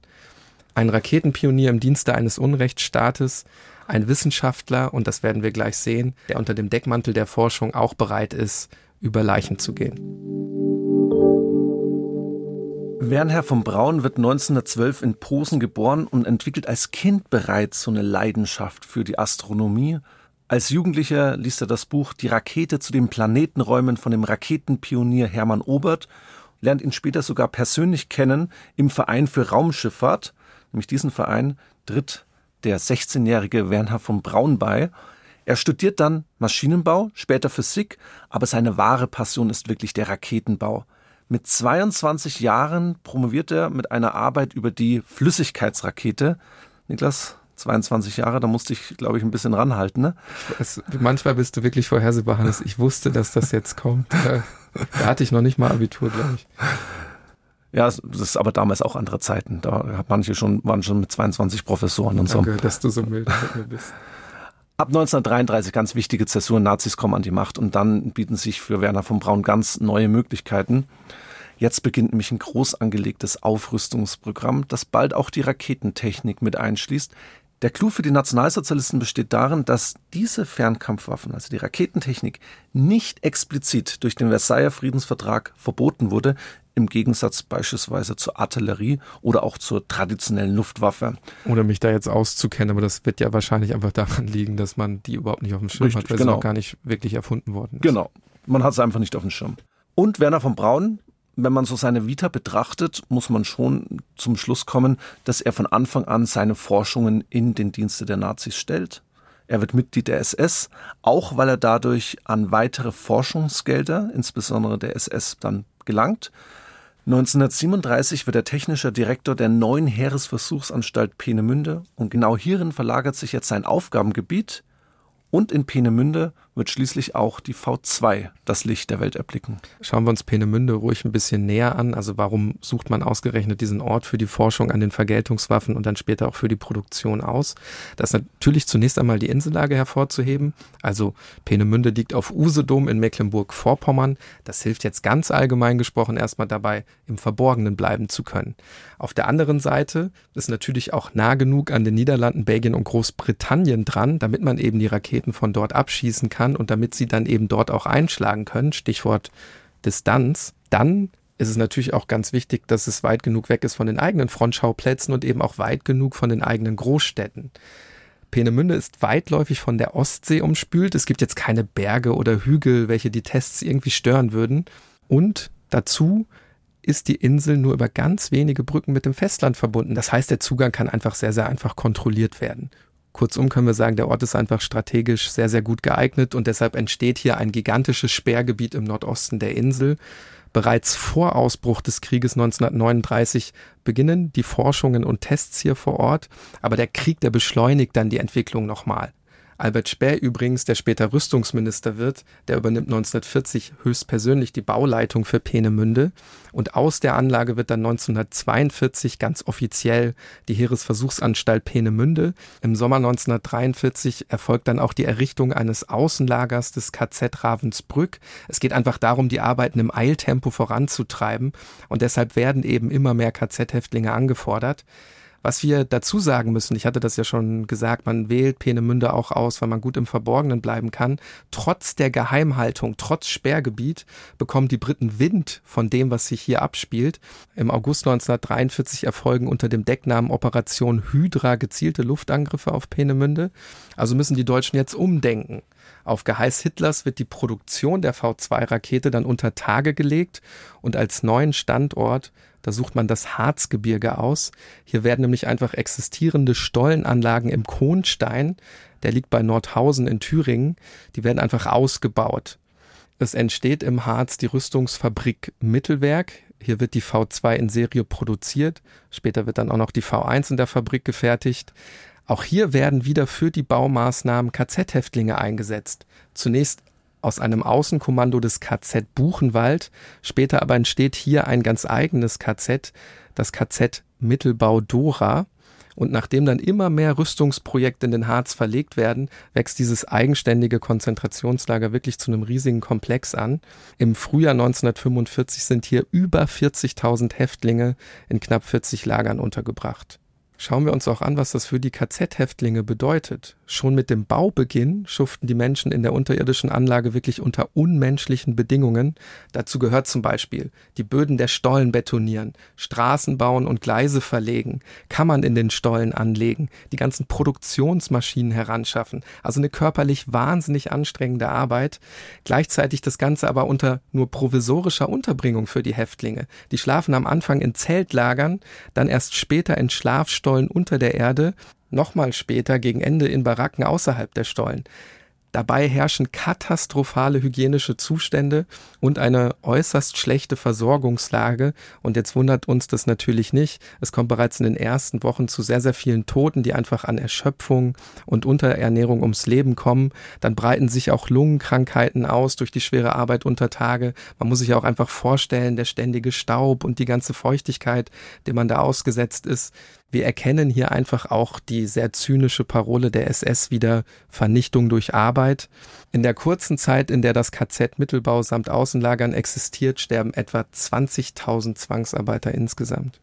ein Raketenpionier im Dienste eines Unrechtsstaates, ein Wissenschaftler, und das werden wir gleich sehen, der unter dem Deckmantel der Forschung auch bereit ist, über Leichen zu gehen. Wernher von Braun wird 1912 in Posen geboren und entwickelt als Kind bereits so eine Leidenschaft für die Astronomie. Als Jugendlicher liest er das Buch Die Rakete zu den Planetenräumen von dem Raketenpionier Hermann Obert, lernt ihn später sogar persönlich kennen im Verein für Raumschifffahrt. Nämlich diesen Verein tritt der 16-jährige Wernher von Braun bei. Er studiert dann Maschinenbau, später Physik, aber seine wahre Passion ist wirklich der Raketenbau. Mit 22 Jahren promoviert er mit einer Arbeit über die Flüssigkeitsrakete. Niklas, 22 Jahre, da musste ich, glaube ich, ein bisschen ranhalten. Ne? Es, manchmal bist du wirklich vorhersehbar, Hannes. Ich wusste, dass das jetzt kommt. Da, da hatte ich noch nicht mal Abitur, glaube ich. Ja, das ist aber damals auch andere Zeiten. Da manche schon, waren schon mit 22 Professoren und Danke, so. dass du so mild bist. Ab 1933 ganz wichtige Zäsur, Nazis kommen an die Macht und dann bieten sich für Werner von Braun ganz neue Möglichkeiten. Jetzt beginnt nämlich ein groß angelegtes Aufrüstungsprogramm, das bald auch die Raketentechnik mit einschließt. Der Clou für die Nationalsozialisten besteht darin, dass diese Fernkampfwaffen, also die Raketentechnik, nicht explizit durch den Versailler Friedensvertrag verboten wurde, im Gegensatz beispielsweise zur Artillerie oder auch zur traditionellen Luftwaffe. Oder mich da jetzt auszukennen, aber das wird ja wahrscheinlich einfach daran liegen, dass man die überhaupt nicht auf dem Schirm Richtig, hat, weil genau. sie noch gar nicht wirklich erfunden worden ist. Genau, man hat es einfach nicht auf dem Schirm. Und Werner von Braun wenn man so seine Vita betrachtet, muss man schon zum Schluss kommen, dass er von Anfang an seine Forschungen in den Dienste der Nazis stellt. Er wird Mitglied der SS, auch weil er dadurch an weitere Forschungsgelder, insbesondere der SS, dann gelangt. 1937 wird er technischer Direktor der neuen Heeresversuchsanstalt Peenemünde und genau hierin verlagert sich jetzt sein Aufgabengebiet und in Peenemünde wird schließlich auch die V2 das Licht der Welt erblicken. Schauen wir uns Peenemünde ruhig ein bisschen näher an. Also warum sucht man ausgerechnet diesen Ort für die Forschung an den Vergeltungswaffen und dann später auch für die Produktion aus? Das ist natürlich zunächst einmal die Insellage hervorzuheben. Also Peenemünde liegt auf Usedom in Mecklenburg-Vorpommern. Das hilft jetzt ganz allgemein gesprochen erstmal dabei, im Verborgenen bleiben zu können. Auf der anderen Seite ist natürlich auch nah genug an den Niederlanden, Belgien und Großbritannien dran, damit man eben die Raketen von dort abschießen kann kann und damit sie dann eben dort auch einschlagen können, Stichwort Distanz, dann ist es natürlich auch ganz wichtig, dass es weit genug weg ist von den eigenen Frontschauplätzen und eben auch weit genug von den eigenen Großstädten. Peenemünde ist weitläufig von der Ostsee umspült. Es gibt jetzt keine Berge oder Hügel, welche die Tests irgendwie stören würden. Und dazu ist die Insel nur über ganz wenige Brücken mit dem Festland verbunden. Das heißt, der Zugang kann einfach sehr, sehr einfach kontrolliert werden. Kurzum können wir sagen, der Ort ist einfach strategisch sehr, sehr gut geeignet und deshalb entsteht hier ein gigantisches Sperrgebiet im Nordosten der Insel. Bereits vor Ausbruch des Krieges 1939 beginnen die Forschungen und Tests hier vor Ort, aber der Krieg, der beschleunigt dann die Entwicklung nochmal. Albert Speer übrigens, der später Rüstungsminister wird, der übernimmt 1940 höchstpersönlich die Bauleitung für Peenemünde und aus der Anlage wird dann 1942 ganz offiziell die Heeresversuchsanstalt Peenemünde. Im Sommer 1943 erfolgt dann auch die Errichtung eines Außenlagers des KZ Ravensbrück. Es geht einfach darum, die Arbeiten im Eiltempo voranzutreiben und deshalb werden eben immer mehr KZ-Häftlinge angefordert. Was wir dazu sagen müssen, ich hatte das ja schon gesagt, man wählt Peenemünde auch aus, weil man gut im Verborgenen bleiben kann. Trotz der Geheimhaltung, trotz Sperrgebiet, bekommen die Briten Wind von dem, was sich hier abspielt. Im August 1943 erfolgen unter dem Decknamen Operation Hydra gezielte Luftangriffe auf Peenemünde. Also müssen die Deutschen jetzt umdenken. Auf Geheiß Hitlers wird die Produktion der V2-Rakete dann unter Tage gelegt und als neuen Standort da sucht man das Harzgebirge aus. Hier werden nämlich einfach existierende Stollenanlagen im Kohnstein, der liegt bei Nordhausen in Thüringen, die werden einfach ausgebaut. Es entsteht im Harz die Rüstungsfabrik Mittelwerk. Hier wird die V2 in Serie produziert. Später wird dann auch noch die V1 in der Fabrik gefertigt. Auch hier werden wieder für die Baumaßnahmen KZ-Häftlinge eingesetzt. Zunächst aus einem Außenkommando des KZ Buchenwald. Später aber entsteht hier ein ganz eigenes KZ, das KZ Mittelbau Dora. Und nachdem dann immer mehr Rüstungsprojekte in den Harz verlegt werden, wächst dieses eigenständige Konzentrationslager wirklich zu einem riesigen Komplex an. Im Frühjahr 1945 sind hier über 40.000 Häftlinge in knapp 40 Lagern untergebracht. Schauen wir uns auch an, was das für die KZ-Häftlinge bedeutet. Schon mit dem Baubeginn schuften die Menschen in der unterirdischen Anlage wirklich unter unmenschlichen Bedingungen. Dazu gehört zum Beispiel die Böden der Stollen betonieren, Straßen bauen und Gleise verlegen, Kammern in den Stollen anlegen, die ganzen Produktionsmaschinen heranschaffen. Also eine körperlich wahnsinnig anstrengende Arbeit. Gleichzeitig das Ganze aber unter nur provisorischer Unterbringung für die Häftlinge. Die schlafen am Anfang in Zeltlagern, dann erst später in Schlafstollen Stollen unter der Erde, nochmal später gegen Ende in Baracken außerhalb der Stollen. Dabei herrschen katastrophale hygienische Zustände und eine äußerst schlechte Versorgungslage. Und jetzt wundert uns das natürlich nicht. Es kommt bereits in den ersten Wochen zu sehr, sehr vielen Toten, die einfach an Erschöpfung und Unterernährung ums Leben kommen. Dann breiten sich auch Lungenkrankheiten aus durch die schwere Arbeit unter Tage. Man muss sich auch einfach vorstellen, der ständige Staub und die ganze Feuchtigkeit, dem man da ausgesetzt ist wir erkennen hier einfach auch die sehr zynische Parole der SS wieder Vernichtung durch Arbeit. In der kurzen Zeit, in der das KZ Mittelbau samt Außenlagern existiert, sterben etwa 20.000 Zwangsarbeiter insgesamt.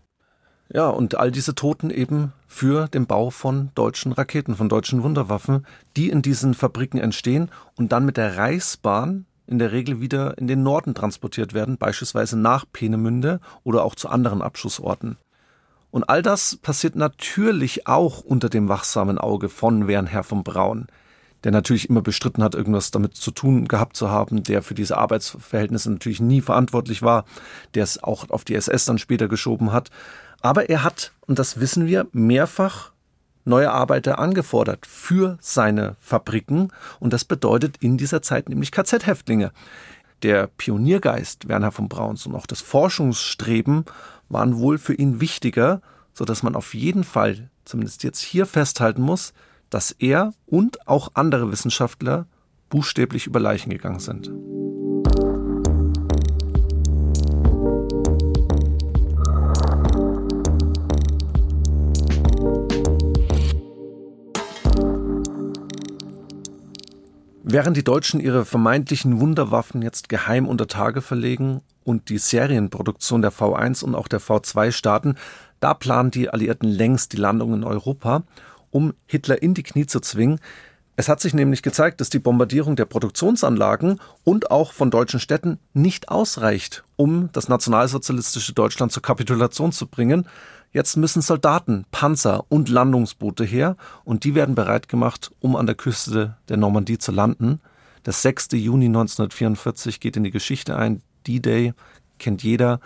Ja, und all diese Toten eben für den Bau von deutschen Raketen, von deutschen Wunderwaffen, die in diesen Fabriken entstehen und dann mit der Reichsbahn in der Regel wieder in den Norden transportiert werden, beispielsweise nach Peenemünde oder auch zu anderen Abschussorten. Und all das passiert natürlich auch unter dem wachsamen Auge von Wernher von Braun, der natürlich immer bestritten hat, irgendwas damit zu tun gehabt zu haben, der für diese Arbeitsverhältnisse natürlich nie verantwortlich war, der es auch auf die SS dann später geschoben hat. Aber er hat, und das wissen wir, mehrfach neue Arbeiter angefordert für seine Fabriken. Und das bedeutet in dieser Zeit nämlich KZ-Häftlinge. Der Pioniergeist Werner von Brauns und auch das Forschungsstreben waren wohl für ihn wichtiger, so dass man auf jeden Fall, zumindest jetzt hier festhalten muss, dass er und auch andere Wissenschaftler buchstäblich über Leichen gegangen sind. Während die Deutschen ihre vermeintlichen Wunderwaffen jetzt geheim unter Tage verlegen und die Serienproduktion der V1 und auch der V2 starten, da planen die Alliierten längst die Landung in Europa, um Hitler in die Knie zu zwingen. Es hat sich nämlich gezeigt, dass die Bombardierung der Produktionsanlagen und auch von deutschen Städten nicht ausreicht, um das nationalsozialistische Deutschland zur Kapitulation zu bringen. Jetzt müssen Soldaten, Panzer und Landungsboote her und die werden bereit gemacht, um an der Küste der Normandie zu landen. Der 6. Juni 1944 geht in die Geschichte ein. D-Day kennt jeder.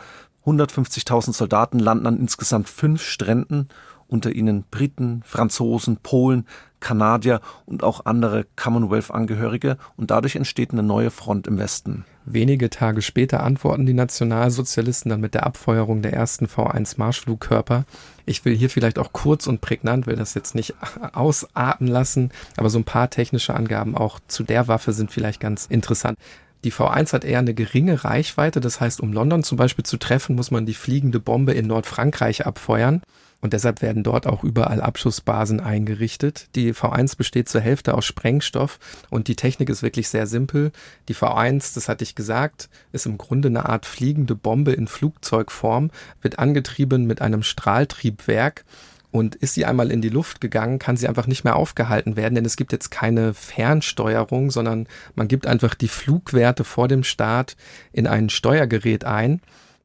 150.000 Soldaten landen an insgesamt fünf Stränden, unter ihnen Briten, Franzosen, Polen, Kanadier und auch andere Commonwealth-Angehörige und dadurch entsteht eine neue Front im Westen. Wenige Tage später antworten die Nationalsozialisten dann mit der Abfeuerung der ersten V1-Marschflugkörper. Ich will hier vielleicht auch kurz und prägnant, will das jetzt nicht ausarten lassen, aber so ein paar technische Angaben auch zu der Waffe sind vielleicht ganz interessant. Die V1 hat eher eine geringe Reichweite, das heißt, um London zum Beispiel zu treffen, muss man die fliegende Bombe in Nordfrankreich abfeuern. Und deshalb werden dort auch überall Abschussbasen eingerichtet. Die V1 besteht zur Hälfte aus Sprengstoff und die Technik ist wirklich sehr simpel. Die V1, das hatte ich gesagt, ist im Grunde eine Art fliegende Bombe in Flugzeugform, wird angetrieben mit einem Strahltriebwerk. Und ist sie einmal in die Luft gegangen, kann sie einfach nicht mehr aufgehalten werden, denn es gibt jetzt keine Fernsteuerung, sondern man gibt einfach die Flugwerte vor dem Start in ein Steuergerät ein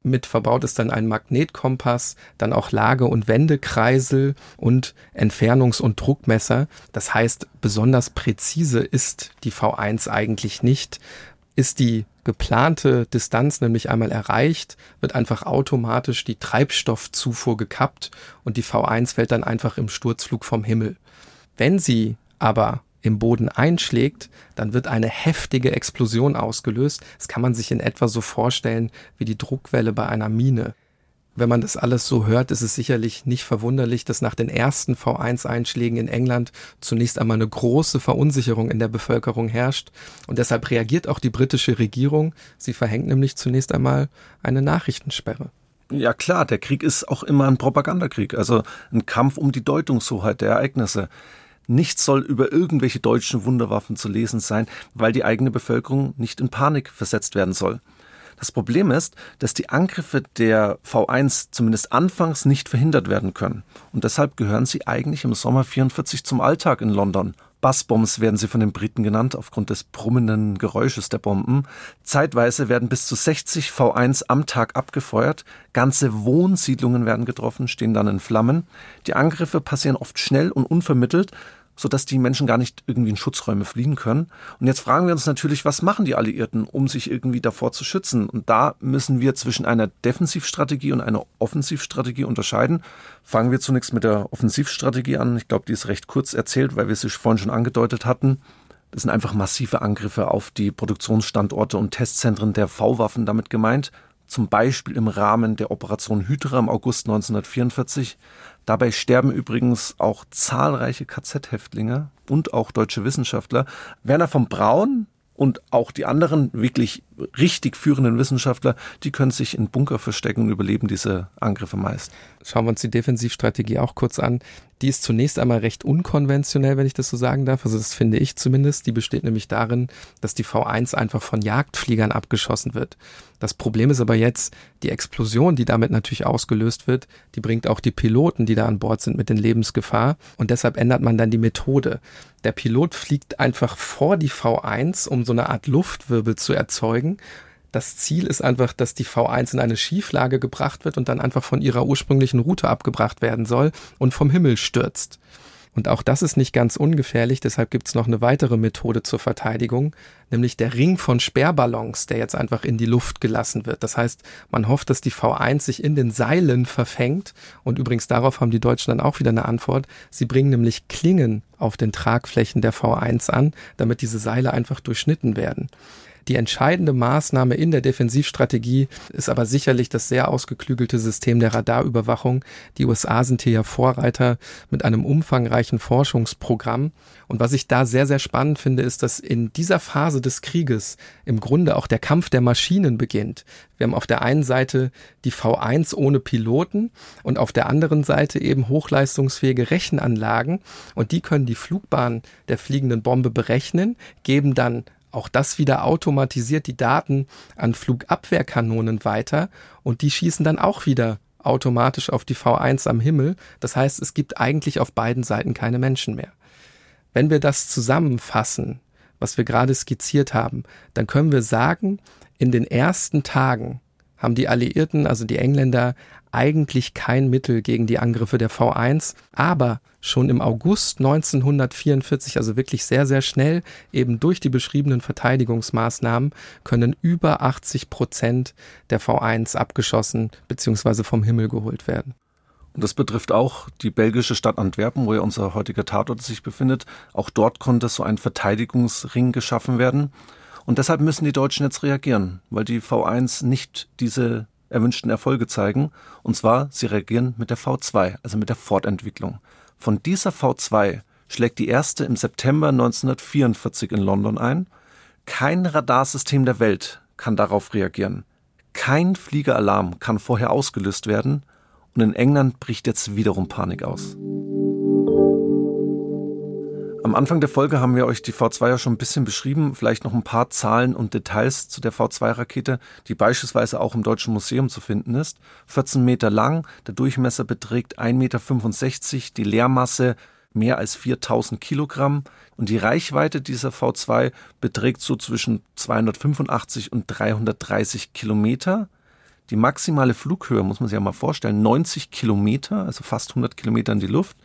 mit verbaut ist dann ein Magnetkompass, dann auch Lage- und Wendekreisel und Entfernungs- und Druckmesser. Das heißt, besonders präzise ist die V1 eigentlich nicht. Ist die geplante Distanz nämlich einmal erreicht, wird einfach automatisch die Treibstoffzufuhr gekappt und die V1 fällt dann einfach im Sturzflug vom Himmel. Wenn sie aber im Boden einschlägt, dann wird eine heftige Explosion ausgelöst. Das kann man sich in etwa so vorstellen wie die Druckwelle bei einer Mine. Wenn man das alles so hört, ist es sicherlich nicht verwunderlich, dass nach den ersten V1-Einschlägen in England zunächst einmal eine große Verunsicherung in der Bevölkerung herrscht. Und deshalb reagiert auch die britische Regierung. Sie verhängt nämlich zunächst einmal eine Nachrichtensperre. Ja klar, der Krieg ist auch immer ein Propagandakrieg, also ein Kampf um die Deutungshoheit der Ereignisse. Nichts soll über irgendwelche deutschen Wunderwaffen zu lesen sein, weil die eigene Bevölkerung nicht in Panik versetzt werden soll. Das Problem ist, dass die Angriffe der V1 zumindest anfangs nicht verhindert werden können. Und deshalb gehören sie eigentlich im Sommer 44 zum Alltag in London. Bassbombs werden sie von den Briten genannt, aufgrund des brummenden Geräusches der Bomben. Zeitweise werden bis zu 60 V1 am Tag abgefeuert. Ganze Wohnsiedlungen werden getroffen, stehen dann in Flammen. Die Angriffe passieren oft schnell und unvermittelt sodass die Menschen gar nicht irgendwie in Schutzräume fliehen können. Und jetzt fragen wir uns natürlich, was machen die Alliierten, um sich irgendwie davor zu schützen? Und da müssen wir zwischen einer Defensivstrategie und einer Offensivstrategie unterscheiden. Fangen wir zunächst mit der Offensivstrategie an. Ich glaube, die ist recht kurz erzählt, weil wir es vorhin schon angedeutet hatten. Das sind einfach massive Angriffe auf die Produktionsstandorte und Testzentren der V-Waffen damit gemeint zum Beispiel im Rahmen der Operation Hydra im August 1944. Dabei sterben übrigens auch zahlreiche KZ-Häftlinge und auch deutsche Wissenschaftler. Werner von Braun und auch die anderen wirklich richtig führenden Wissenschaftler, die können sich in Bunker verstecken und überleben diese Angriffe meist. Schauen wir uns die Defensivstrategie auch kurz an. Die ist zunächst einmal recht unkonventionell, wenn ich das so sagen darf. Also das finde ich zumindest. Die besteht nämlich darin, dass die V1 einfach von Jagdfliegern abgeschossen wird. Das Problem ist aber jetzt, die Explosion, die damit natürlich ausgelöst wird, die bringt auch die Piloten, die da an Bord sind, mit in Lebensgefahr. Und deshalb ändert man dann die Methode. Der Pilot fliegt einfach vor die V1, um so eine Art Luftwirbel zu erzeugen das Ziel ist einfach, dass die V1 in eine Schieflage gebracht wird und dann einfach von ihrer ursprünglichen Route abgebracht werden soll und vom Himmel stürzt. Und auch das ist nicht ganz ungefährlich, deshalb gibt es noch eine weitere Methode zur Verteidigung, nämlich der Ring von Sperrballons, der jetzt einfach in die Luft gelassen wird. Das heißt, man hofft, dass die V1 sich in den Seilen verfängt. Und übrigens darauf haben die Deutschen dann auch wieder eine Antwort. Sie bringen nämlich Klingen auf den Tragflächen der V1 an, damit diese Seile einfach durchschnitten werden. Die entscheidende Maßnahme in der Defensivstrategie ist aber sicherlich das sehr ausgeklügelte System der Radarüberwachung. Die USA sind hier ja Vorreiter mit einem umfangreichen Forschungsprogramm. Und was ich da sehr, sehr spannend finde, ist, dass in dieser Phase des Krieges im Grunde auch der Kampf der Maschinen beginnt. Wir haben auf der einen Seite die V1 ohne Piloten und auf der anderen Seite eben hochleistungsfähige Rechenanlagen und die können die Flugbahn der fliegenden Bombe berechnen, geben dann auch das wieder automatisiert die Daten an Flugabwehrkanonen weiter und die schießen dann auch wieder automatisch auf die V1 am Himmel. Das heißt, es gibt eigentlich auf beiden Seiten keine Menschen mehr. Wenn wir das zusammenfassen, was wir gerade skizziert haben, dann können wir sagen, in den ersten Tagen haben die Alliierten, also die Engländer, eigentlich kein Mittel gegen die Angriffe der V1, aber schon im August 1944, also wirklich sehr, sehr schnell, eben durch die beschriebenen Verteidigungsmaßnahmen, können über 80 Prozent der V1 abgeschossen bzw. vom Himmel geholt werden. Und das betrifft auch die belgische Stadt Antwerpen, wo ja unser heutiger Tatort sich befindet. Auch dort konnte so ein Verteidigungsring geschaffen werden. Und deshalb müssen die Deutschen jetzt reagieren, weil die V1 nicht diese erwünschten Erfolge zeigen. Und zwar, sie reagieren mit der V2, also mit der Fortentwicklung. Von dieser V2 schlägt die erste im September 1944 in London ein. Kein Radarsystem der Welt kann darauf reagieren. Kein Fliegeralarm kann vorher ausgelöst werden. Und in England bricht jetzt wiederum Panik aus. Am Anfang der Folge haben wir euch die V2 ja schon ein bisschen beschrieben, vielleicht noch ein paar Zahlen und Details zu der V2-Rakete, die beispielsweise auch im Deutschen Museum zu finden ist. 14 Meter lang, der Durchmesser beträgt 1,65 Meter, die Leermasse mehr als 4000 Kilogramm und die Reichweite dieser V2 beträgt so zwischen 285 und 330 Kilometer. Die maximale Flughöhe, muss man sich ja mal vorstellen, 90 Kilometer, also fast 100 Kilometer in die Luft.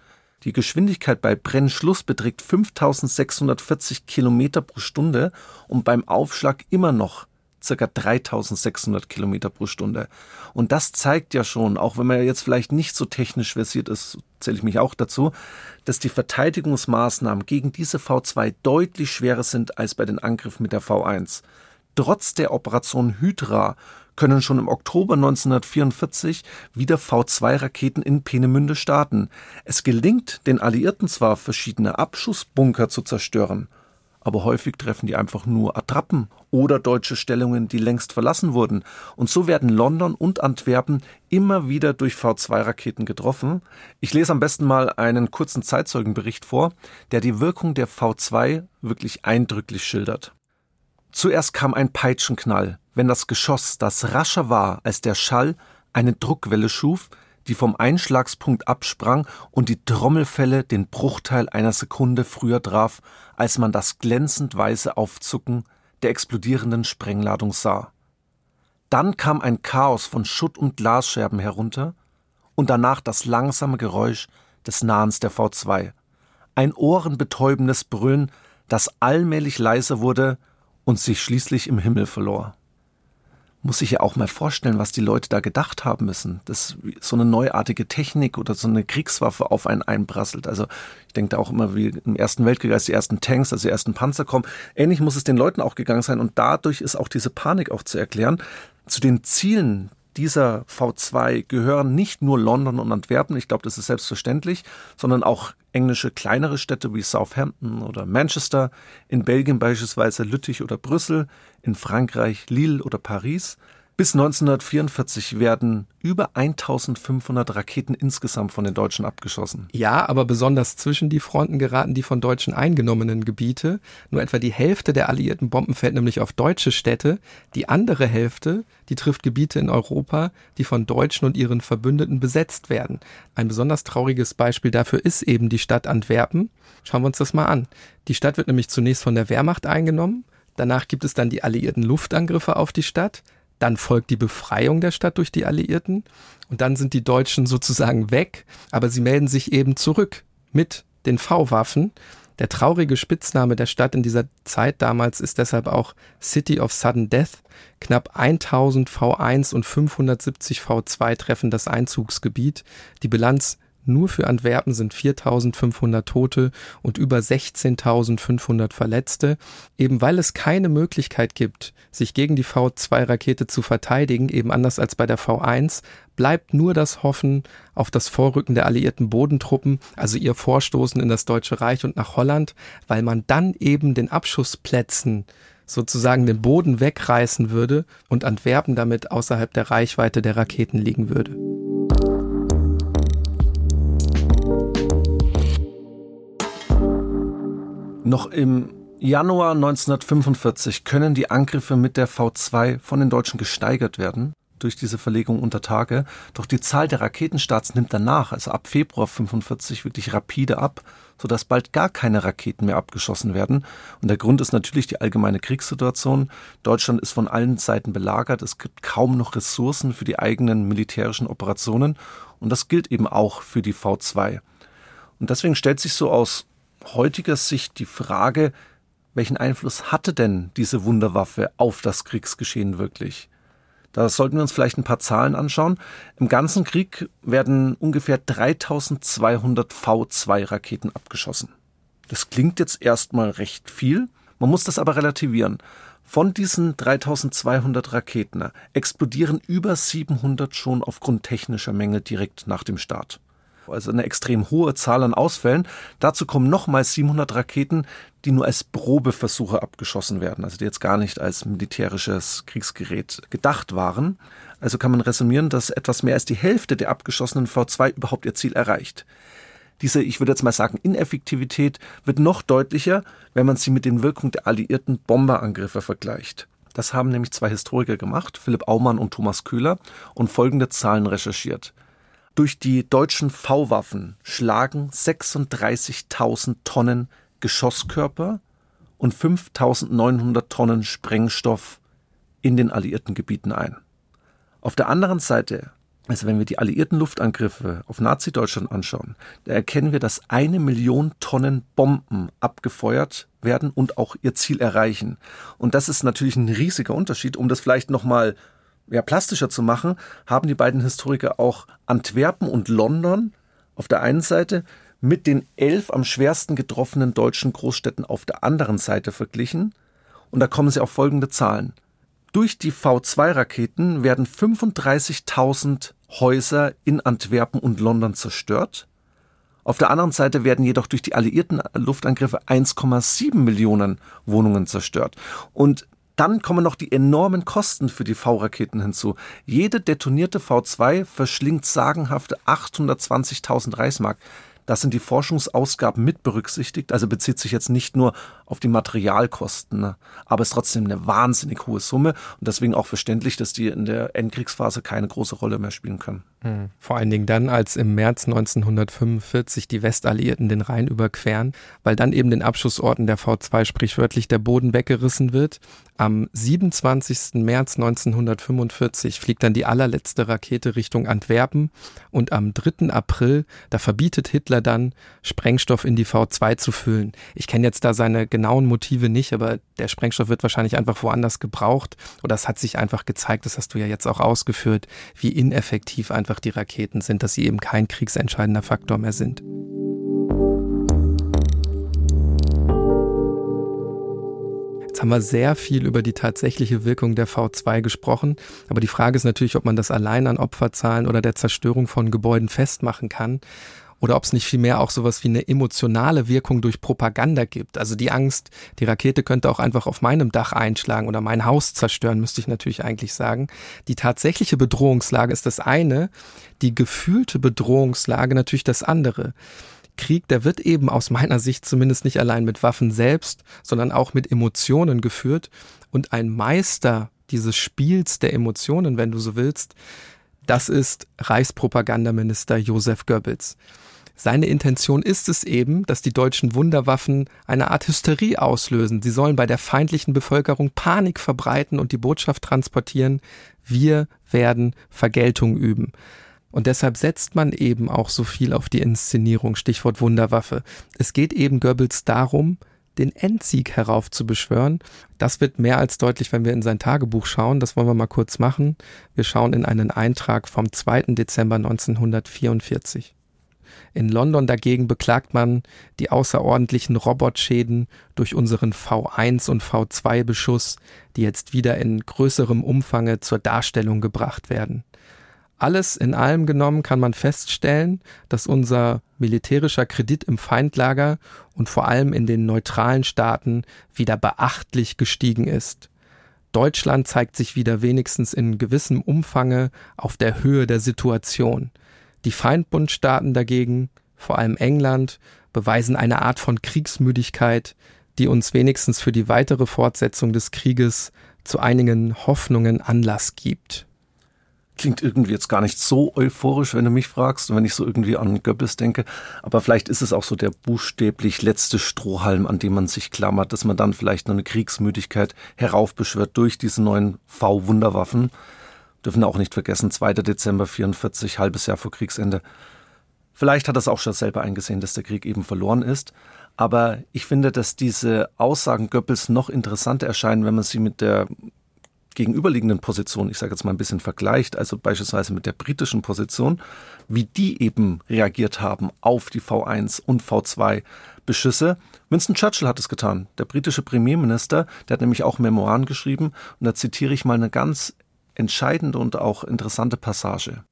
Die Geschwindigkeit bei Brennschluss beträgt 5640 Kilometer pro Stunde und beim Aufschlag immer noch circa 3600 Kilometer pro Stunde. Und das zeigt ja schon, auch wenn man jetzt vielleicht nicht so technisch versiert ist, zähle ich mich auch dazu, dass die Verteidigungsmaßnahmen gegen diese V2 deutlich schwerer sind als bei den Angriffen mit der V1. Trotz der Operation Hydra können schon im Oktober 1944 wieder V2-Raketen in Peenemünde starten. Es gelingt den Alliierten zwar, verschiedene Abschussbunker zu zerstören, aber häufig treffen die einfach nur Attrappen oder deutsche Stellungen, die längst verlassen wurden. Und so werden London und Antwerpen immer wieder durch V2-Raketen getroffen. Ich lese am besten mal einen kurzen Zeitzeugenbericht vor, der die Wirkung der V2 wirklich eindrücklich schildert. Zuerst kam ein Peitschenknall, wenn das Geschoss, das rascher war als der Schall, eine Druckwelle schuf, die vom Einschlagspunkt absprang und die Trommelfälle den Bruchteil einer Sekunde früher traf, als man das glänzend weiße Aufzucken der explodierenden Sprengladung sah. Dann kam ein Chaos von Schutt und Glasscherben herunter und danach das langsame Geräusch des Nahens der V2. Ein ohrenbetäubendes Brüllen, das allmählich leiser wurde und sich schließlich im Himmel verlor muss sich ja auch mal vorstellen, was die Leute da gedacht haben müssen, dass so eine neuartige Technik oder so eine Kriegswaffe auf einen einprasselt. Also ich denke da auch immer wie im Ersten Weltkrieg, als die ersten Tanks, also die ersten Panzer kommen. Ähnlich muss es den Leuten auch gegangen sein und dadurch ist auch diese Panik auch zu erklären. Zu den Zielen dieser V2 gehören nicht nur London und Antwerpen, ich glaube, das ist selbstverständlich, sondern auch englische kleinere Städte wie Southampton oder Manchester, in Belgien beispielsweise Lüttich oder Brüssel, in Frankreich Lille oder Paris. Bis 1944 werden über 1500 Raketen insgesamt von den Deutschen abgeschossen. Ja, aber besonders zwischen die Fronten geraten die von Deutschen eingenommenen Gebiete. Nur etwa die Hälfte der alliierten Bomben fällt nämlich auf deutsche Städte. Die andere Hälfte, die trifft Gebiete in Europa, die von Deutschen und ihren Verbündeten besetzt werden. Ein besonders trauriges Beispiel dafür ist eben die Stadt Antwerpen. Schauen wir uns das mal an. Die Stadt wird nämlich zunächst von der Wehrmacht eingenommen. Danach gibt es dann die alliierten Luftangriffe auf die Stadt. Dann folgt die Befreiung der Stadt durch die Alliierten und dann sind die Deutschen sozusagen weg, aber sie melden sich eben zurück mit den V-Waffen. Der traurige Spitzname der Stadt in dieser Zeit damals ist deshalb auch City of Sudden Death. Knapp 1000 V1 und 570 V2 treffen das Einzugsgebiet. Die Bilanz nur für Antwerpen sind 4500 Tote und über 16.500 Verletzte, eben weil es keine Möglichkeit gibt, sich gegen die V2-Rakete zu verteidigen, eben anders als bei der V1, bleibt nur das Hoffen auf das Vorrücken der alliierten Bodentruppen, also ihr Vorstoßen in das Deutsche Reich und nach Holland, weil man dann eben den Abschussplätzen sozusagen den Boden wegreißen würde und Antwerpen damit außerhalb der Reichweite der Raketen liegen würde. Noch im Januar 1945 können die Angriffe mit der V2 von den Deutschen gesteigert werden durch diese Verlegung unter Tage. Doch die Zahl der Raketenstarts nimmt danach, also ab Februar 45 wirklich rapide ab, sodass bald gar keine Raketen mehr abgeschossen werden. Und der Grund ist natürlich die allgemeine Kriegssituation. Deutschland ist von allen Seiten belagert. Es gibt kaum noch Ressourcen für die eigenen militärischen Operationen. Und das gilt eben auch für die V2. Und deswegen stellt sich so aus heutiger Sicht die Frage, welchen Einfluss hatte denn diese Wunderwaffe auf das Kriegsgeschehen wirklich? Da sollten wir uns vielleicht ein paar Zahlen anschauen. Im ganzen Krieg werden ungefähr 3200 V2-Raketen abgeschossen. Das klingt jetzt erstmal recht viel. Man muss das aber relativieren. Von diesen 3200 Raketen explodieren über 700 schon aufgrund technischer Mängel direkt nach dem Start also eine extrem hohe Zahl an Ausfällen. Dazu kommen nochmal 700 Raketen, die nur als Probeversuche abgeschossen werden, also die jetzt gar nicht als militärisches Kriegsgerät gedacht waren. Also kann man resümieren, dass etwas mehr als die Hälfte der abgeschossenen V2 überhaupt ihr Ziel erreicht. Diese, ich würde jetzt mal sagen, Ineffektivität wird noch deutlicher, wenn man sie mit den Wirkungen der alliierten Bomberangriffe vergleicht. Das haben nämlich zwei Historiker gemacht, Philipp Aumann und Thomas Köhler, und folgende Zahlen recherchiert. Durch die deutschen V-Waffen schlagen 36.000 Tonnen Geschosskörper und 5.900 Tonnen Sprengstoff in den alliierten Gebieten ein. Auf der anderen Seite, also wenn wir die alliierten Luftangriffe auf Nazi-Deutschland anschauen, da erkennen wir, dass eine Million Tonnen Bomben abgefeuert werden und auch ihr Ziel erreichen. Und das ist natürlich ein riesiger Unterschied, um das vielleicht nochmal ja, plastischer zu machen, haben die beiden Historiker auch Antwerpen und London auf der einen Seite mit den elf am schwersten getroffenen deutschen Großstädten auf der anderen Seite verglichen. Und da kommen sie auf folgende Zahlen. Durch die V2-Raketen werden 35.000 Häuser in Antwerpen und London zerstört. Auf der anderen Seite werden jedoch durch die alliierten Luftangriffe 1,7 Millionen Wohnungen zerstört. Und dann kommen noch die enormen Kosten für die V-Raketen hinzu. Jede detonierte V2 verschlingt sagenhafte 820.000 Reichsmark. Das sind die Forschungsausgaben mit berücksichtigt, also bezieht sich jetzt nicht nur auf die Materialkosten. Ne? Aber es ist trotzdem eine wahnsinnig hohe Summe und deswegen auch verständlich, dass die in der Endkriegsphase keine große Rolle mehr spielen können. Hm. Vor allen Dingen dann, als im März 1945 die Westalliierten den Rhein überqueren, weil dann eben den Abschussorten der V2 sprichwörtlich der Boden weggerissen wird. Am 27. März 1945 fliegt dann die allerletzte Rakete Richtung Antwerpen und am 3. April, da verbietet Hitler dann, Sprengstoff in die V2 zu füllen. Ich kenne jetzt da seine genauen Motive nicht, aber der Sprengstoff wird wahrscheinlich einfach woanders gebraucht oder es hat sich einfach gezeigt, das hast du ja jetzt auch ausgeführt, wie ineffektiv einfach die Raketen sind, dass sie eben kein kriegsentscheidender Faktor mehr sind. Jetzt haben wir sehr viel über die tatsächliche Wirkung der V2 gesprochen, aber die Frage ist natürlich, ob man das allein an Opferzahlen oder der Zerstörung von Gebäuden festmachen kann oder ob es nicht vielmehr auch sowas wie eine emotionale Wirkung durch Propaganda gibt. Also die Angst, die Rakete könnte auch einfach auf meinem Dach einschlagen oder mein Haus zerstören, müsste ich natürlich eigentlich sagen. Die tatsächliche Bedrohungslage ist das eine, die gefühlte Bedrohungslage natürlich das andere. Krieg, der wird eben aus meiner Sicht zumindest nicht allein mit Waffen selbst, sondern auch mit Emotionen geführt. Und ein Meister dieses Spiels der Emotionen, wenn du so willst, das ist Reichspropagandaminister Josef Goebbels. Seine Intention ist es eben, dass die deutschen Wunderwaffen eine Art Hysterie auslösen. Sie sollen bei der feindlichen Bevölkerung Panik verbreiten und die Botschaft transportieren, wir werden Vergeltung üben. Und deshalb setzt man eben auch so viel auf die Inszenierung, Stichwort Wunderwaffe. Es geht eben Goebbels darum, den Endsieg heraufzubeschwören. Das wird mehr als deutlich, wenn wir in sein Tagebuch schauen. Das wollen wir mal kurz machen. Wir schauen in einen Eintrag vom 2. Dezember 1944. In London dagegen beklagt man die außerordentlichen Robotschäden durch unseren V1 und V2 Beschuss, die jetzt wieder in größerem Umfange zur Darstellung gebracht werden. Alles in allem genommen kann man feststellen, dass unser militärischer Kredit im Feindlager und vor allem in den neutralen Staaten wieder beachtlich gestiegen ist. Deutschland zeigt sich wieder wenigstens in gewissem Umfange auf der Höhe der Situation. Die Feindbundstaaten dagegen, vor allem England, beweisen eine Art von Kriegsmüdigkeit, die uns wenigstens für die weitere Fortsetzung des Krieges zu einigen Hoffnungen Anlass gibt. Klingt irgendwie jetzt gar nicht so euphorisch, wenn du mich fragst und wenn ich so irgendwie an Goebbels denke. Aber vielleicht ist es auch so der buchstäblich letzte Strohhalm, an dem man sich klammert, dass man dann vielleicht noch eine Kriegsmüdigkeit heraufbeschwört durch diese neuen V-Wunderwaffen. Dürfen wir auch nicht vergessen, 2. Dezember 44, halbes Jahr vor Kriegsende. Vielleicht hat er es auch schon selber eingesehen, dass der Krieg eben verloren ist. Aber ich finde, dass diese Aussagen Goebbels noch interessanter erscheinen, wenn man sie mit der gegenüberliegenden Position, ich sage jetzt mal ein bisschen vergleicht, also beispielsweise mit der britischen Position, wie die eben reagiert haben auf die V1 und V2 Beschüsse. Winston Churchill hat es getan. Der britische Premierminister, der hat nämlich auch Memoiren geschrieben und da zitiere ich mal eine ganz entscheidende und auch interessante Passage.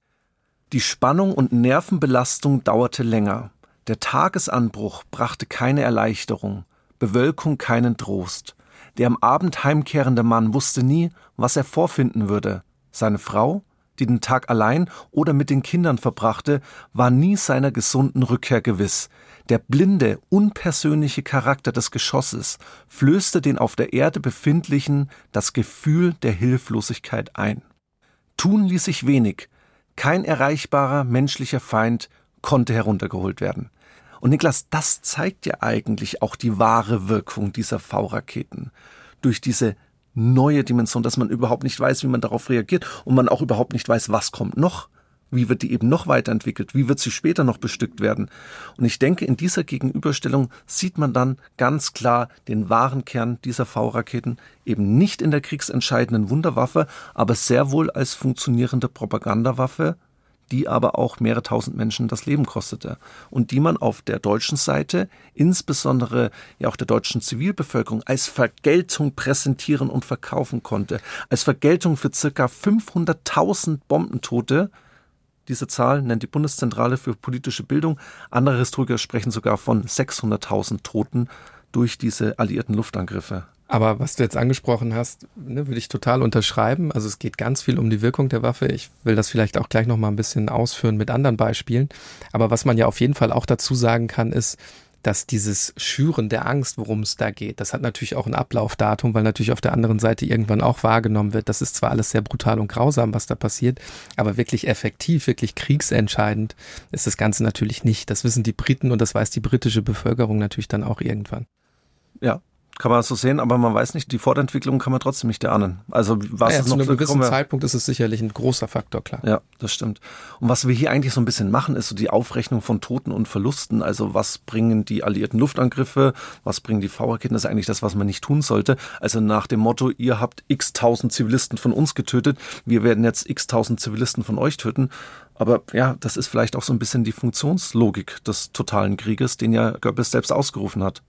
Die Spannung und Nervenbelastung dauerte länger. Der Tagesanbruch brachte keine Erleichterung, Bewölkung keinen Trost. Der am Abend heimkehrende Mann wusste nie, was er vorfinden würde. Seine Frau, die den Tag allein oder mit den Kindern verbrachte, war nie seiner gesunden Rückkehr gewiss. Der blinde, unpersönliche Charakter des Geschosses flößte den auf der Erde befindlichen das Gefühl der Hilflosigkeit ein. Tun ließ sich wenig, kein erreichbarer menschlicher Feind konnte heruntergeholt werden. Und Niklas, das zeigt ja eigentlich auch die wahre Wirkung dieser V-Raketen. Durch diese neue Dimension, dass man überhaupt nicht weiß, wie man darauf reagiert und man auch überhaupt nicht weiß, was kommt noch. Wie wird die eben noch weiterentwickelt? Wie wird sie später noch bestückt werden? Und ich denke, in dieser Gegenüberstellung sieht man dann ganz klar den wahren Kern dieser V-Raketen eben nicht in der kriegsentscheidenden Wunderwaffe, aber sehr wohl als funktionierende Propagandawaffe die aber auch mehrere tausend Menschen das Leben kostete und die man auf der deutschen Seite, insbesondere ja auch der deutschen Zivilbevölkerung, als Vergeltung präsentieren und verkaufen konnte. Als Vergeltung für circa 500.000 Bombentote. Diese Zahl nennt die Bundeszentrale für politische Bildung. Andere Historiker sprechen sogar von 600.000 Toten durch diese alliierten Luftangriffe. Aber was du jetzt angesprochen hast, ne, würde ich total unterschreiben. Also es geht ganz viel um die Wirkung der Waffe. Ich will das vielleicht auch gleich noch mal ein bisschen ausführen mit anderen Beispielen. Aber was man ja auf jeden Fall auch dazu sagen kann, ist, dass dieses Schüren der Angst, worum es da geht, das hat natürlich auch ein Ablaufdatum, weil natürlich auf der anderen Seite irgendwann auch wahrgenommen wird, das ist zwar alles sehr brutal und grausam, was da passiert, aber wirklich effektiv, wirklich kriegsentscheidend ist das Ganze natürlich nicht. Das wissen die Briten und das weiß die britische Bevölkerung natürlich dann auch irgendwann. Ja, kann man so sehen, aber man weiß nicht, die Fortentwicklung kann man trotzdem nicht erahnen. Also was ja, ist zu noch einem gewissen gekommen? Zeitpunkt ist es sicherlich ein großer Faktor, klar. Ja, das stimmt. Und was wir hier eigentlich so ein bisschen machen, ist so die Aufrechnung von Toten und Verlusten. Also was bringen die alliierten Luftangriffe, was bringen die V-Raketen? Das ist eigentlich das, was man nicht tun sollte. Also nach dem Motto, ihr habt x tausend Zivilisten von uns getötet, wir werden jetzt x tausend Zivilisten von euch töten. Aber ja, das ist vielleicht auch so ein bisschen die Funktionslogik des totalen Krieges, den ja Goebbels selbst ausgerufen hat.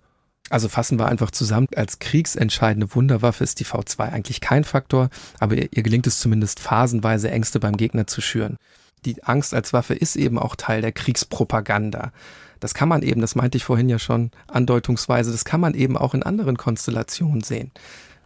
Also fassen wir einfach zusammen, als kriegsentscheidende Wunderwaffe ist die V2 eigentlich kein Faktor, aber ihr, ihr gelingt es zumindest phasenweise Ängste beim Gegner zu schüren. Die Angst als Waffe ist eben auch Teil der Kriegspropaganda. Das kann man eben, das meinte ich vorhin ja schon andeutungsweise, das kann man eben auch in anderen Konstellationen sehen.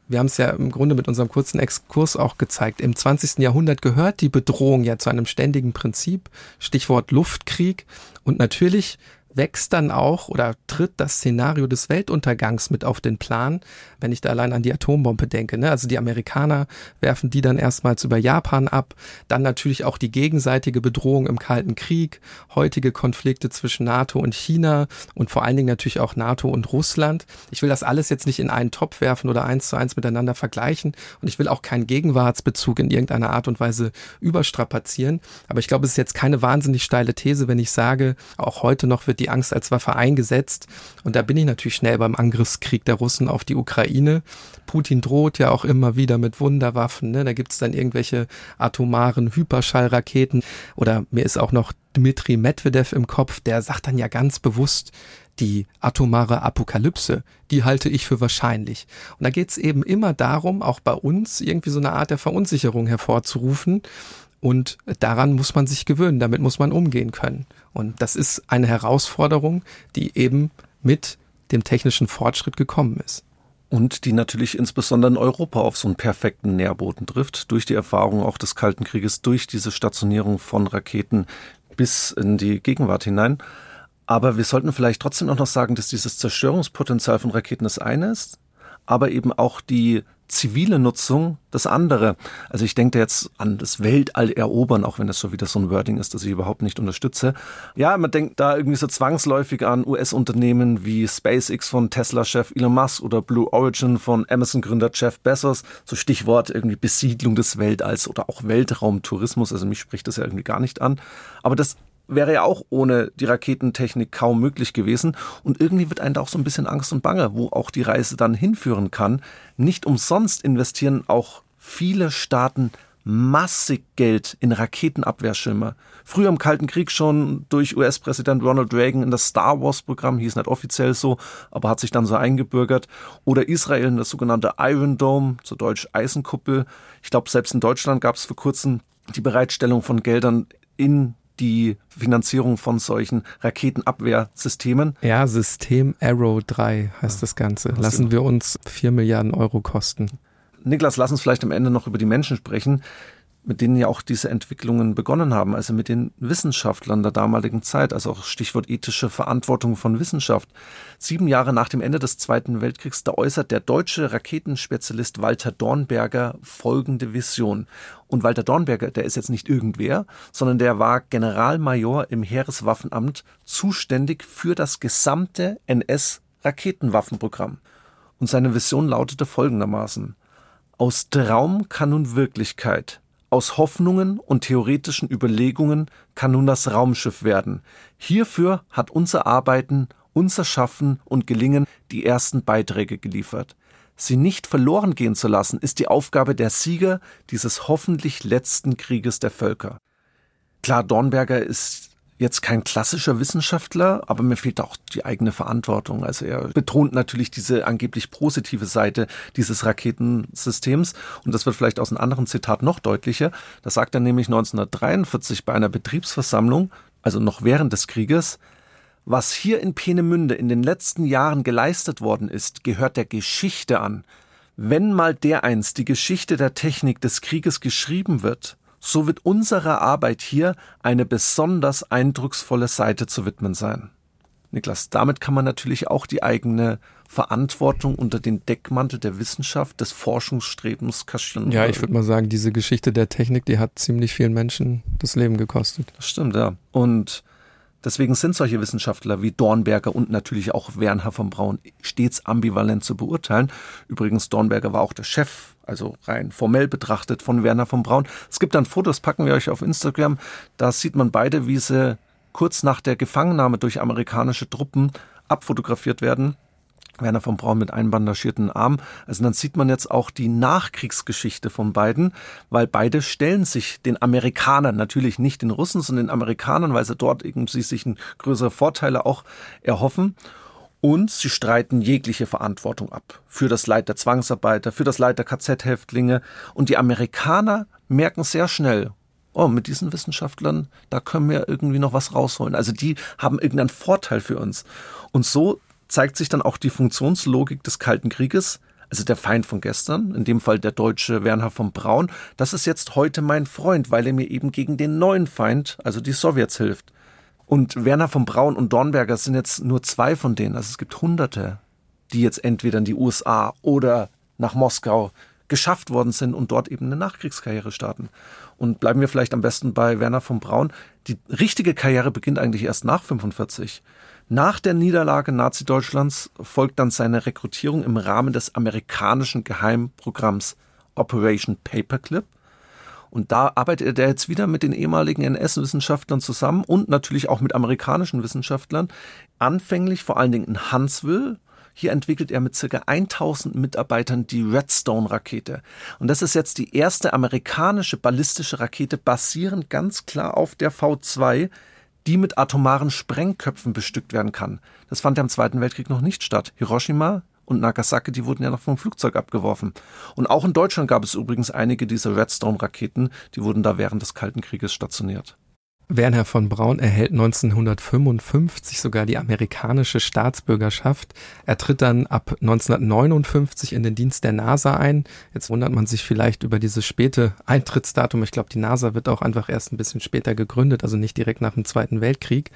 Wir haben es ja im Grunde mit unserem kurzen Exkurs auch gezeigt. Im 20. Jahrhundert gehört die Bedrohung ja zu einem ständigen Prinzip. Stichwort Luftkrieg. Und natürlich wächst dann auch oder tritt das Szenario des Weltuntergangs mit auf den Plan, wenn ich da allein an die Atombombe denke. Ne? Also die Amerikaner werfen die dann erstmals über Japan ab, dann natürlich auch die gegenseitige Bedrohung im Kalten Krieg, heutige Konflikte zwischen NATO und China und vor allen Dingen natürlich auch NATO und Russland. Ich will das alles jetzt nicht in einen Topf werfen oder eins zu eins miteinander vergleichen und ich will auch keinen Gegenwartsbezug in irgendeiner Art und Weise überstrapazieren. Aber ich glaube, es ist jetzt keine wahnsinnig steile These, wenn ich sage, auch heute noch wird die Angst als Waffe eingesetzt. Und da bin ich natürlich schnell beim Angriffskrieg der Russen auf die Ukraine. Putin droht ja auch immer wieder mit Wunderwaffen. Ne? Da gibt's dann irgendwelche atomaren Hyperschallraketen. Oder mir ist auch noch Dmitri Medvedev im Kopf, der sagt dann ja ganz bewusst, die atomare Apokalypse, die halte ich für wahrscheinlich. Und da geht's eben immer darum, auch bei uns irgendwie so eine Art der Verunsicherung hervorzurufen. Und daran muss man sich gewöhnen, damit muss man umgehen können. Und das ist eine Herausforderung, die eben mit dem technischen Fortschritt gekommen ist. Und die natürlich insbesondere in Europa auf so einen perfekten Nährboden trifft, durch die Erfahrung auch des Kalten Krieges, durch diese Stationierung von Raketen bis in die Gegenwart hinein. Aber wir sollten vielleicht trotzdem auch noch sagen, dass dieses Zerstörungspotenzial von Raketen das eine ist, aber eben auch die zivile Nutzung das andere. Also ich denke jetzt an das Weltall erobern, auch wenn das schon wieder so ein Wording ist, das ich überhaupt nicht unterstütze. Ja, man denkt da irgendwie so zwangsläufig an US-Unternehmen wie SpaceX von Tesla-Chef Elon Musk oder Blue Origin von Amazon-Gründer Jeff Bezos. So Stichwort irgendwie Besiedlung des Weltalls oder auch Weltraumtourismus. Also mich spricht das ja irgendwie gar nicht an. Aber das wäre ja auch ohne die Raketentechnik kaum möglich gewesen. Und irgendwie wird einem da auch so ein bisschen Angst und Bange, wo auch die Reise dann hinführen kann. Nicht umsonst investieren auch viele Staaten massig Geld in Raketenabwehrschirme. Früher im Kalten Krieg schon durch US-Präsident Ronald Reagan in das Star Wars-Programm, hieß nicht offiziell so, aber hat sich dann so eingebürgert. Oder Israel in das sogenannte Iron Dome, zu Deutsch Eisenkuppel. Ich glaube, selbst in Deutschland gab es vor kurzem die Bereitstellung von Geldern in die Finanzierung von solchen Raketenabwehrsystemen. Ja, System Arrow 3 heißt das Ganze. Lassen wir uns 4 Milliarden Euro kosten. Niklas, lass uns vielleicht am Ende noch über die Menschen sprechen, mit denen ja auch diese Entwicklungen begonnen haben, also mit den Wissenschaftlern der damaligen Zeit, also auch Stichwort ethische Verantwortung von Wissenschaft. Sieben Jahre nach dem Ende des Zweiten Weltkriegs, da äußert der deutsche Raketenspezialist Walter Dornberger folgende Vision. Und Walter Dornberger, der ist jetzt nicht irgendwer, sondern der war Generalmajor im Heereswaffenamt, zuständig für das gesamte NS-Raketenwaffenprogramm. Und seine Vision lautete folgendermaßen. Aus Traum kann nun Wirklichkeit. Aus Hoffnungen und theoretischen Überlegungen kann nun das Raumschiff werden. Hierfür hat unser Arbeiten, unser Schaffen und Gelingen die ersten Beiträge geliefert. Sie nicht verloren gehen zu lassen, ist die Aufgabe der Sieger dieses hoffentlich letzten Krieges der Völker. Klar, Dornberger ist jetzt kein klassischer Wissenschaftler, aber mir fehlt auch die eigene Verantwortung. Also er betont natürlich diese angeblich positive Seite dieses Raketensystems. Und das wird vielleicht aus einem anderen Zitat noch deutlicher. Da sagt er nämlich 1943 bei einer Betriebsversammlung, also noch während des Krieges, was hier in Peenemünde in den letzten Jahren geleistet worden ist, gehört der Geschichte an. Wenn mal dereinst die Geschichte der Technik des Krieges geschrieben wird, so wird unserer Arbeit hier eine besonders eindrucksvolle Seite zu widmen sein. Niklas, damit kann man natürlich auch die eigene Verantwortung unter den Deckmantel der Wissenschaft, des Forschungsstrebens kaschieren. Ja, ich würde mal sagen, diese Geschichte der Technik, die hat ziemlich vielen Menschen das Leben gekostet. Das stimmt, ja. Und deswegen sind solche Wissenschaftler wie Dornberger und natürlich auch Wernher von Braun stets ambivalent zu beurteilen. Übrigens, Dornberger war auch der Chef, also rein formell betrachtet, von Werner von Braun. Es gibt dann Fotos, packen wir euch auf Instagram. Da sieht man beide, wie sie kurz nach der Gefangennahme durch amerikanische Truppen abfotografiert werden. Werner von Braun mit einbandagierten Arm. Also dann sieht man jetzt auch die Nachkriegsgeschichte von beiden, weil beide stellen sich den Amerikanern, natürlich nicht den Russen, sondern den Amerikanern, weil sie dort irgendwie sich größere Vorteile auch erhoffen. Und sie streiten jegliche Verantwortung ab. Für das Leid der Zwangsarbeiter, für das Leid der KZ-Häftlinge. Und die Amerikaner merken sehr schnell, oh, mit diesen Wissenschaftlern, da können wir irgendwie noch was rausholen. Also die haben irgendeinen Vorteil für uns. Und so zeigt sich dann auch die Funktionslogik des Kalten Krieges. Also der Feind von gestern, in dem Fall der deutsche Werner von Braun, das ist jetzt heute mein Freund, weil er mir eben gegen den neuen Feind, also die Sowjets, hilft. Und Werner von Braun und Dornberger sind jetzt nur zwei von denen. Also es gibt Hunderte, die jetzt entweder in die USA oder nach Moskau geschafft worden sind und dort eben eine Nachkriegskarriere starten. Und bleiben wir vielleicht am besten bei Werner von Braun. Die richtige Karriere beginnt eigentlich erst nach 45. Nach der Niederlage Nazi-Deutschlands folgt dann seine Rekrutierung im Rahmen des amerikanischen Geheimprogramms Operation Paperclip. Und da arbeitet er jetzt wieder mit den ehemaligen NS-Wissenschaftlern zusammen und natürlich auch mit amerikanischen Wissenschaftlern. Anfänglich vor allen Dingen in Huntsville, hier entwickelt er mit circa 1000 Mitarbeitern die Redstone-Rakete. Und das ist jetzt die erste amerikanische ballistische Rakete, basierend ganz klar auf der V2, die mit atomaren Sprengköpfen bestückt werden kann. Das fand ja im Zweiten Weltkrieg noch nicht statt. Hiroshima und Nagasaki, die wurden ja noch vom Flugzeug abgeworfen. Und auch in Deutschland gab es übrigens einige dieser Redstone-Raketen, die wurden da während des Kalten Krieges stationiert. Werner von Braun erhält 1955 sogar die amerikanische Staatsbürgerschaft. Er tritt dann ab 1959 in den Dienst der NASA ein. Jetzt wundert man sich vielleicht über dieses späte Eintrittsdatum. Ich glaube, die NASA wird auch einfach erst ein bisschen später gegründet, also nicht direkt nach dem Zweiten Weltkrieg.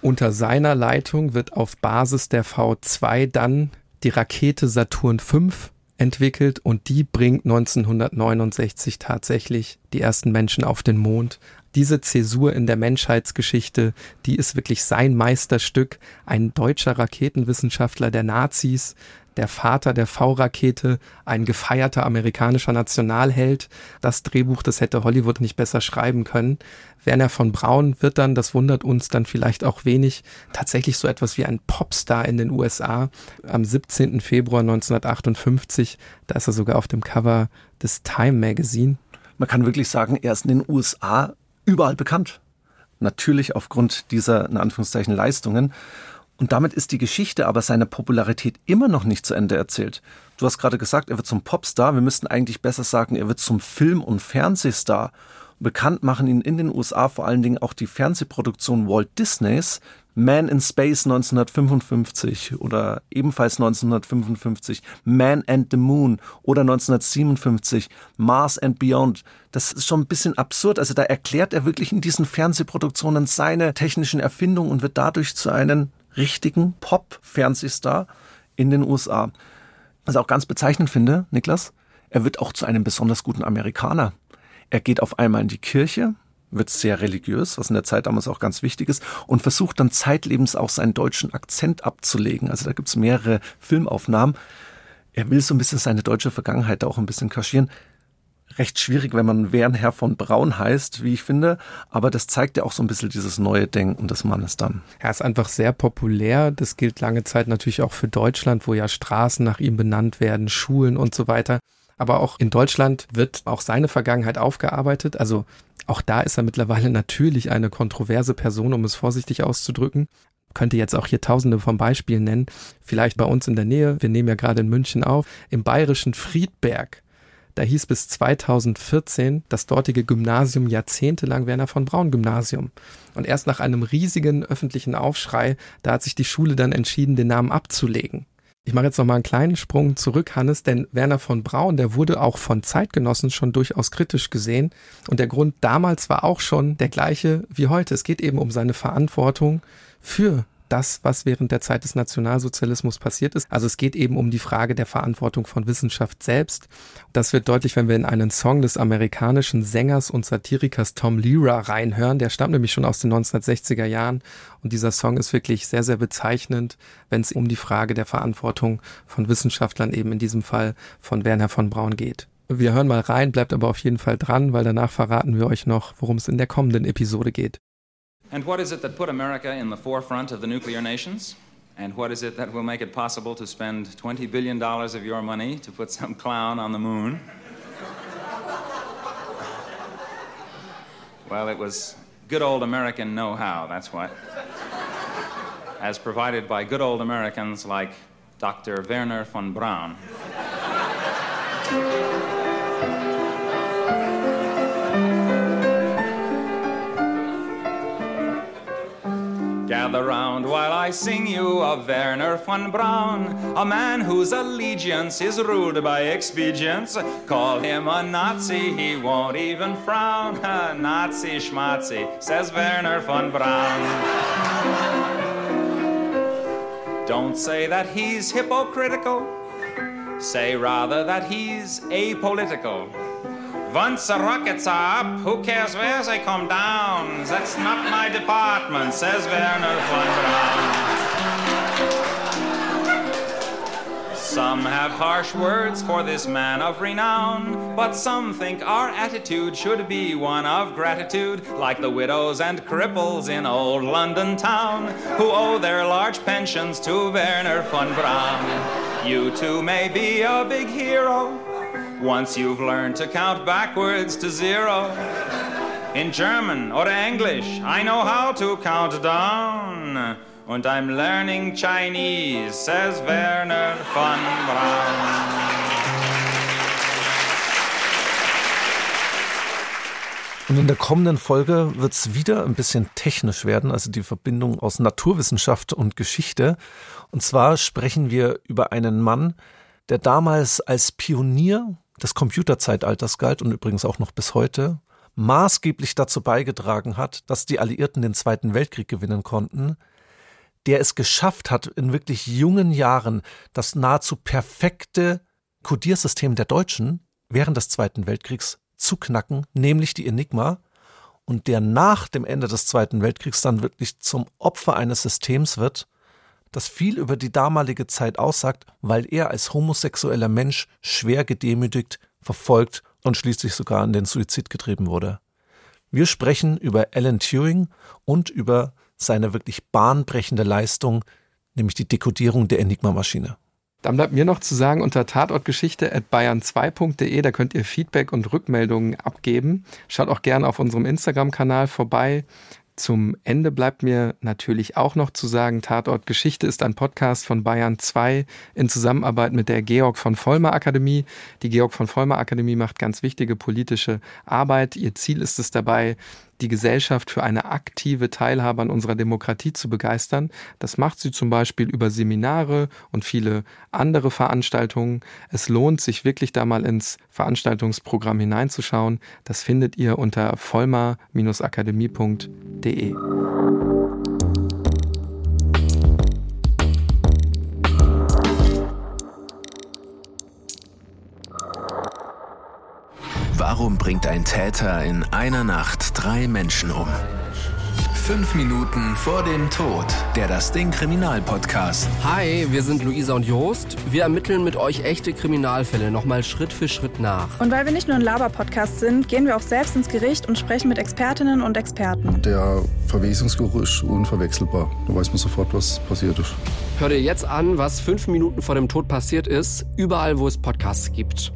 Unter seiner Leitung wird auf Basis der V2 dann die Rakete Saturn V entwickelt und die bringt 1969 tatsächlich die ersten Menschen auf den Mond diese Zäsur in der Menschheitsgeschichte, die ist wirklich sein Meisterstück. Ein deutscher Raketenwissenschaftler der Nazis, der Vater der V-Rakete, ein gefeierter amerikanischer Nationalheld. Das Drehbuch, das hätte Hollywood nicht besser schreiben können. Werner von Braun wird dann, das wundert uns dann vielleicht auch wenig, tatsächlich so etwas wie ein Popstar in den USA. Am 17. Februar 1958, da ist er sogar auf dem Cover des Time Magazine. Man kann wirklich sagen, er ist in den USA überall bekannt. Natürlich aufgrund dieser, in Anführungszeichen, Leistungen. Und damit ist die Geschichte aber seiner Popularität immer noch nicht zu Ende erzählt. Du hast gerade gesagt, er wird zum Popstar. Wir müssten eigentlich besser sagen, er wird zum Film- und Fernsehstar. Bekannt machen ihn in den USA vor allen Dingen auch die Fernsehproduktion Walt Disneys, Man in Space 1955 oder ebenfalls 1955 Man and the Moon oder 1957 Mars and Beyond. Das ist schon ein bisschen absurd. Also da erklärt er wirklich in diesen Fernsehproduktionen seine technischen Erfindungen und wird dadurch zu einem richtigen Pop-Fernsehstar in den USA. Was ich auch ganz bezeichnend finde, Niklas, er wird auch zu einem besonders guten Amerikaner. Er geht auf einmal in die Kirche, wird sehr religiös, was in der Zeit damals auch ganz wichtig ist, und versucht dann zeitlebens auch seinen deutschen Akzent abzulegen. Also da gibt's mehrere Filmaufnahmen. Er will so ein bisschen seine deutsche Vergangenheit auch ein bisschen kaschieren. Recht schwierig, wenn man Wernherr von Braun heißt, wie ich finde, aber das zeigt ja auch so ein bisschen dieses neue Denken des Mannes dann. Er ist einfach sehr populär. Das gilt lange Zeit natürlich auch für Deutschland, wo ja Straßen nach ihm benannt werden, Schulen und so weiter. Aber auch in Deutschland wird auch seine Vergangenheit aufgearbeitet. Also auch da ist er mittlerweile natürlich eine kontroverse Person, um es vorsichtig auszudrücken. Könnte jetzt auch hier tausende von Beispielen nennen. Vielleicht bei uns in der Nähe. Wir nehmen ja gerade in München auf. Im bayerischen Friedberg. Da hieß bis 2014 das dortige Gymnasium jahrzehntelang Werner von Braun Gymnasium. Und erst nach einem riesigen öffentlichen Aufschrei, da hat sich die Schule dann entschieden, den Namen abzulegen. Ich mache jetzt noch mal einen kleinen Sprung zurück, Hannes, denn Werner von Braun, der wurde auch von Zeitgenossen schon durchaus kritisch gesehen. Und der Grund damals war auch schon der gleiche wie heute. Es geht eben um seine Verantwortung für das, was während der Zeit des Nationalsozialismus passiert ist. Also es geht eben um die Frage der Verantwortung von Wissenschaft selbst. Das wird deutlich, wenn wir in einen Song des amerikanischen Sängers und Satirikers Tom Lehrer reinhören. Der stammt nämlich schon aus den 1960er Jahren und dieser Song ist wirklich sehr, sehr bezeichnend, wenn es um die Frage der Verantwortung von Wissenschaftlern eben in diesem Fall von Werner von Braun geht. Wir hören mal rein, bleibt aber auf jeden Fall dran, weil danach verraten wir euch noch, worum es in der kommenden Episode geht. And what is it that put America in the forefront of the nuclear nations? And what is it that will make it possible to spend $20 billion of your money to put some clown on the moon? well, it was good old American know how, that's what. As provided by good old Americans like Dr. Werner von Braun. Gather round while I sing you of Werner von Braun, a man whose allegiance is ruled by expedience. Call him a Nazi, he won't even frown. A Nazi schmatzi, says Werner von Braun. Don't say that he's hypocritical, say rather that he's apolitical. Once the rockets are up, who cares where they come down? That's not my department, says Werner von Braun. Some have harsh words for this man of renown, but some think our attitude should be one of gratitude, like the widows and cripples in old London town, who owe their large pensions to Werner von Braun. You too may be a big hero once you've learned to count backwards to zero. In German or English, I know how to count down. Und I'm learning Chinese, says Werner von Braun. Und in der kommenden Folge wird es wieder ein bisschen technisch werden, also die Verbindung aus Naturwissenschaft und Geschichte. Und zwar sprechen wir über einen Mann, der damals als Pionier des Computerzeitalters galt und übrigens auch noch bis heute, maßgeblich dazu beigetragen hat, dass die Alliierten den Zweiten Weltkrieg gewinnen konnten, der es geschafft hat, in wirklich jungen Jahren das nahezu perfekte Codiersystem der Deutschen während des Zweiten Weltkriegs zu knacken, nämlich die Enigma, und der nach dem Ende des Zweiten Weltkriegs dann wirklich zum Opfer eines Systems wird, das viel über die damalige Zeit aussagt, weil er als homosexueller Mensch schwer gedemütigt, verfolgt und schließlich sogar in den Suizid getrieben wurde. Wir sprechen über Alan Turing und über seine wirklich bahnbrechende Leistung, nämlich die Dekodierung der Enigma-Maschine. Dann bleibt mir noch zu sagen, unter tatortgeschichte at bayern2.de, da könnt ihr Feedback und Rückmeldungen abgeben. Schaut auch gerne auf unserem Instagram-Kanal vorbei. Zum Ende bleibt mir natürlich auch noch zu sagen, Tatort Geschichte ist ein Podcast von Bayern 2 in Zusammenarbeit mit der Georg von Vollmer Akademie. Die Georg von Vollmer Akademie macht ganz wichtige politische Arbeit. Ihr Ziel ist es dabei, die Gesellschaft für eine aktive Teilhabe an unserer Demokratie zu begeistern. Das macht sie zum Beispiel über Seminare und viele andere Veranstaltungen. Es lohnt sich wirklich da mal ins Veranstaltungsprogramm hineinzuschauen. Das findet ihr unter vollmar-akademie.de. Warum bringt ein Täter in einer Nacht drei Menschen um? Fünf Minuten vor dem Tod. Der Das Ding Kriminalpodcast. Hi, wir sind Luisa und Jost. Wir ermitteln mit euch echte Kriminalfälle nochmal Schritt für Schritt nach. Und weil wir nicht nur ein Laber-Podcast sind, gehen wir auch selbst ins Gericht und sprechen mit Expertinnen und Experten. Der Verwesungsgeruch ist unverwechselbar. Da weiß man sofort, was passiert ist. Hör dir jetzt an, was fünf Minuten vor dem Tod passiert ist, überall, wo es Podcasts gibt.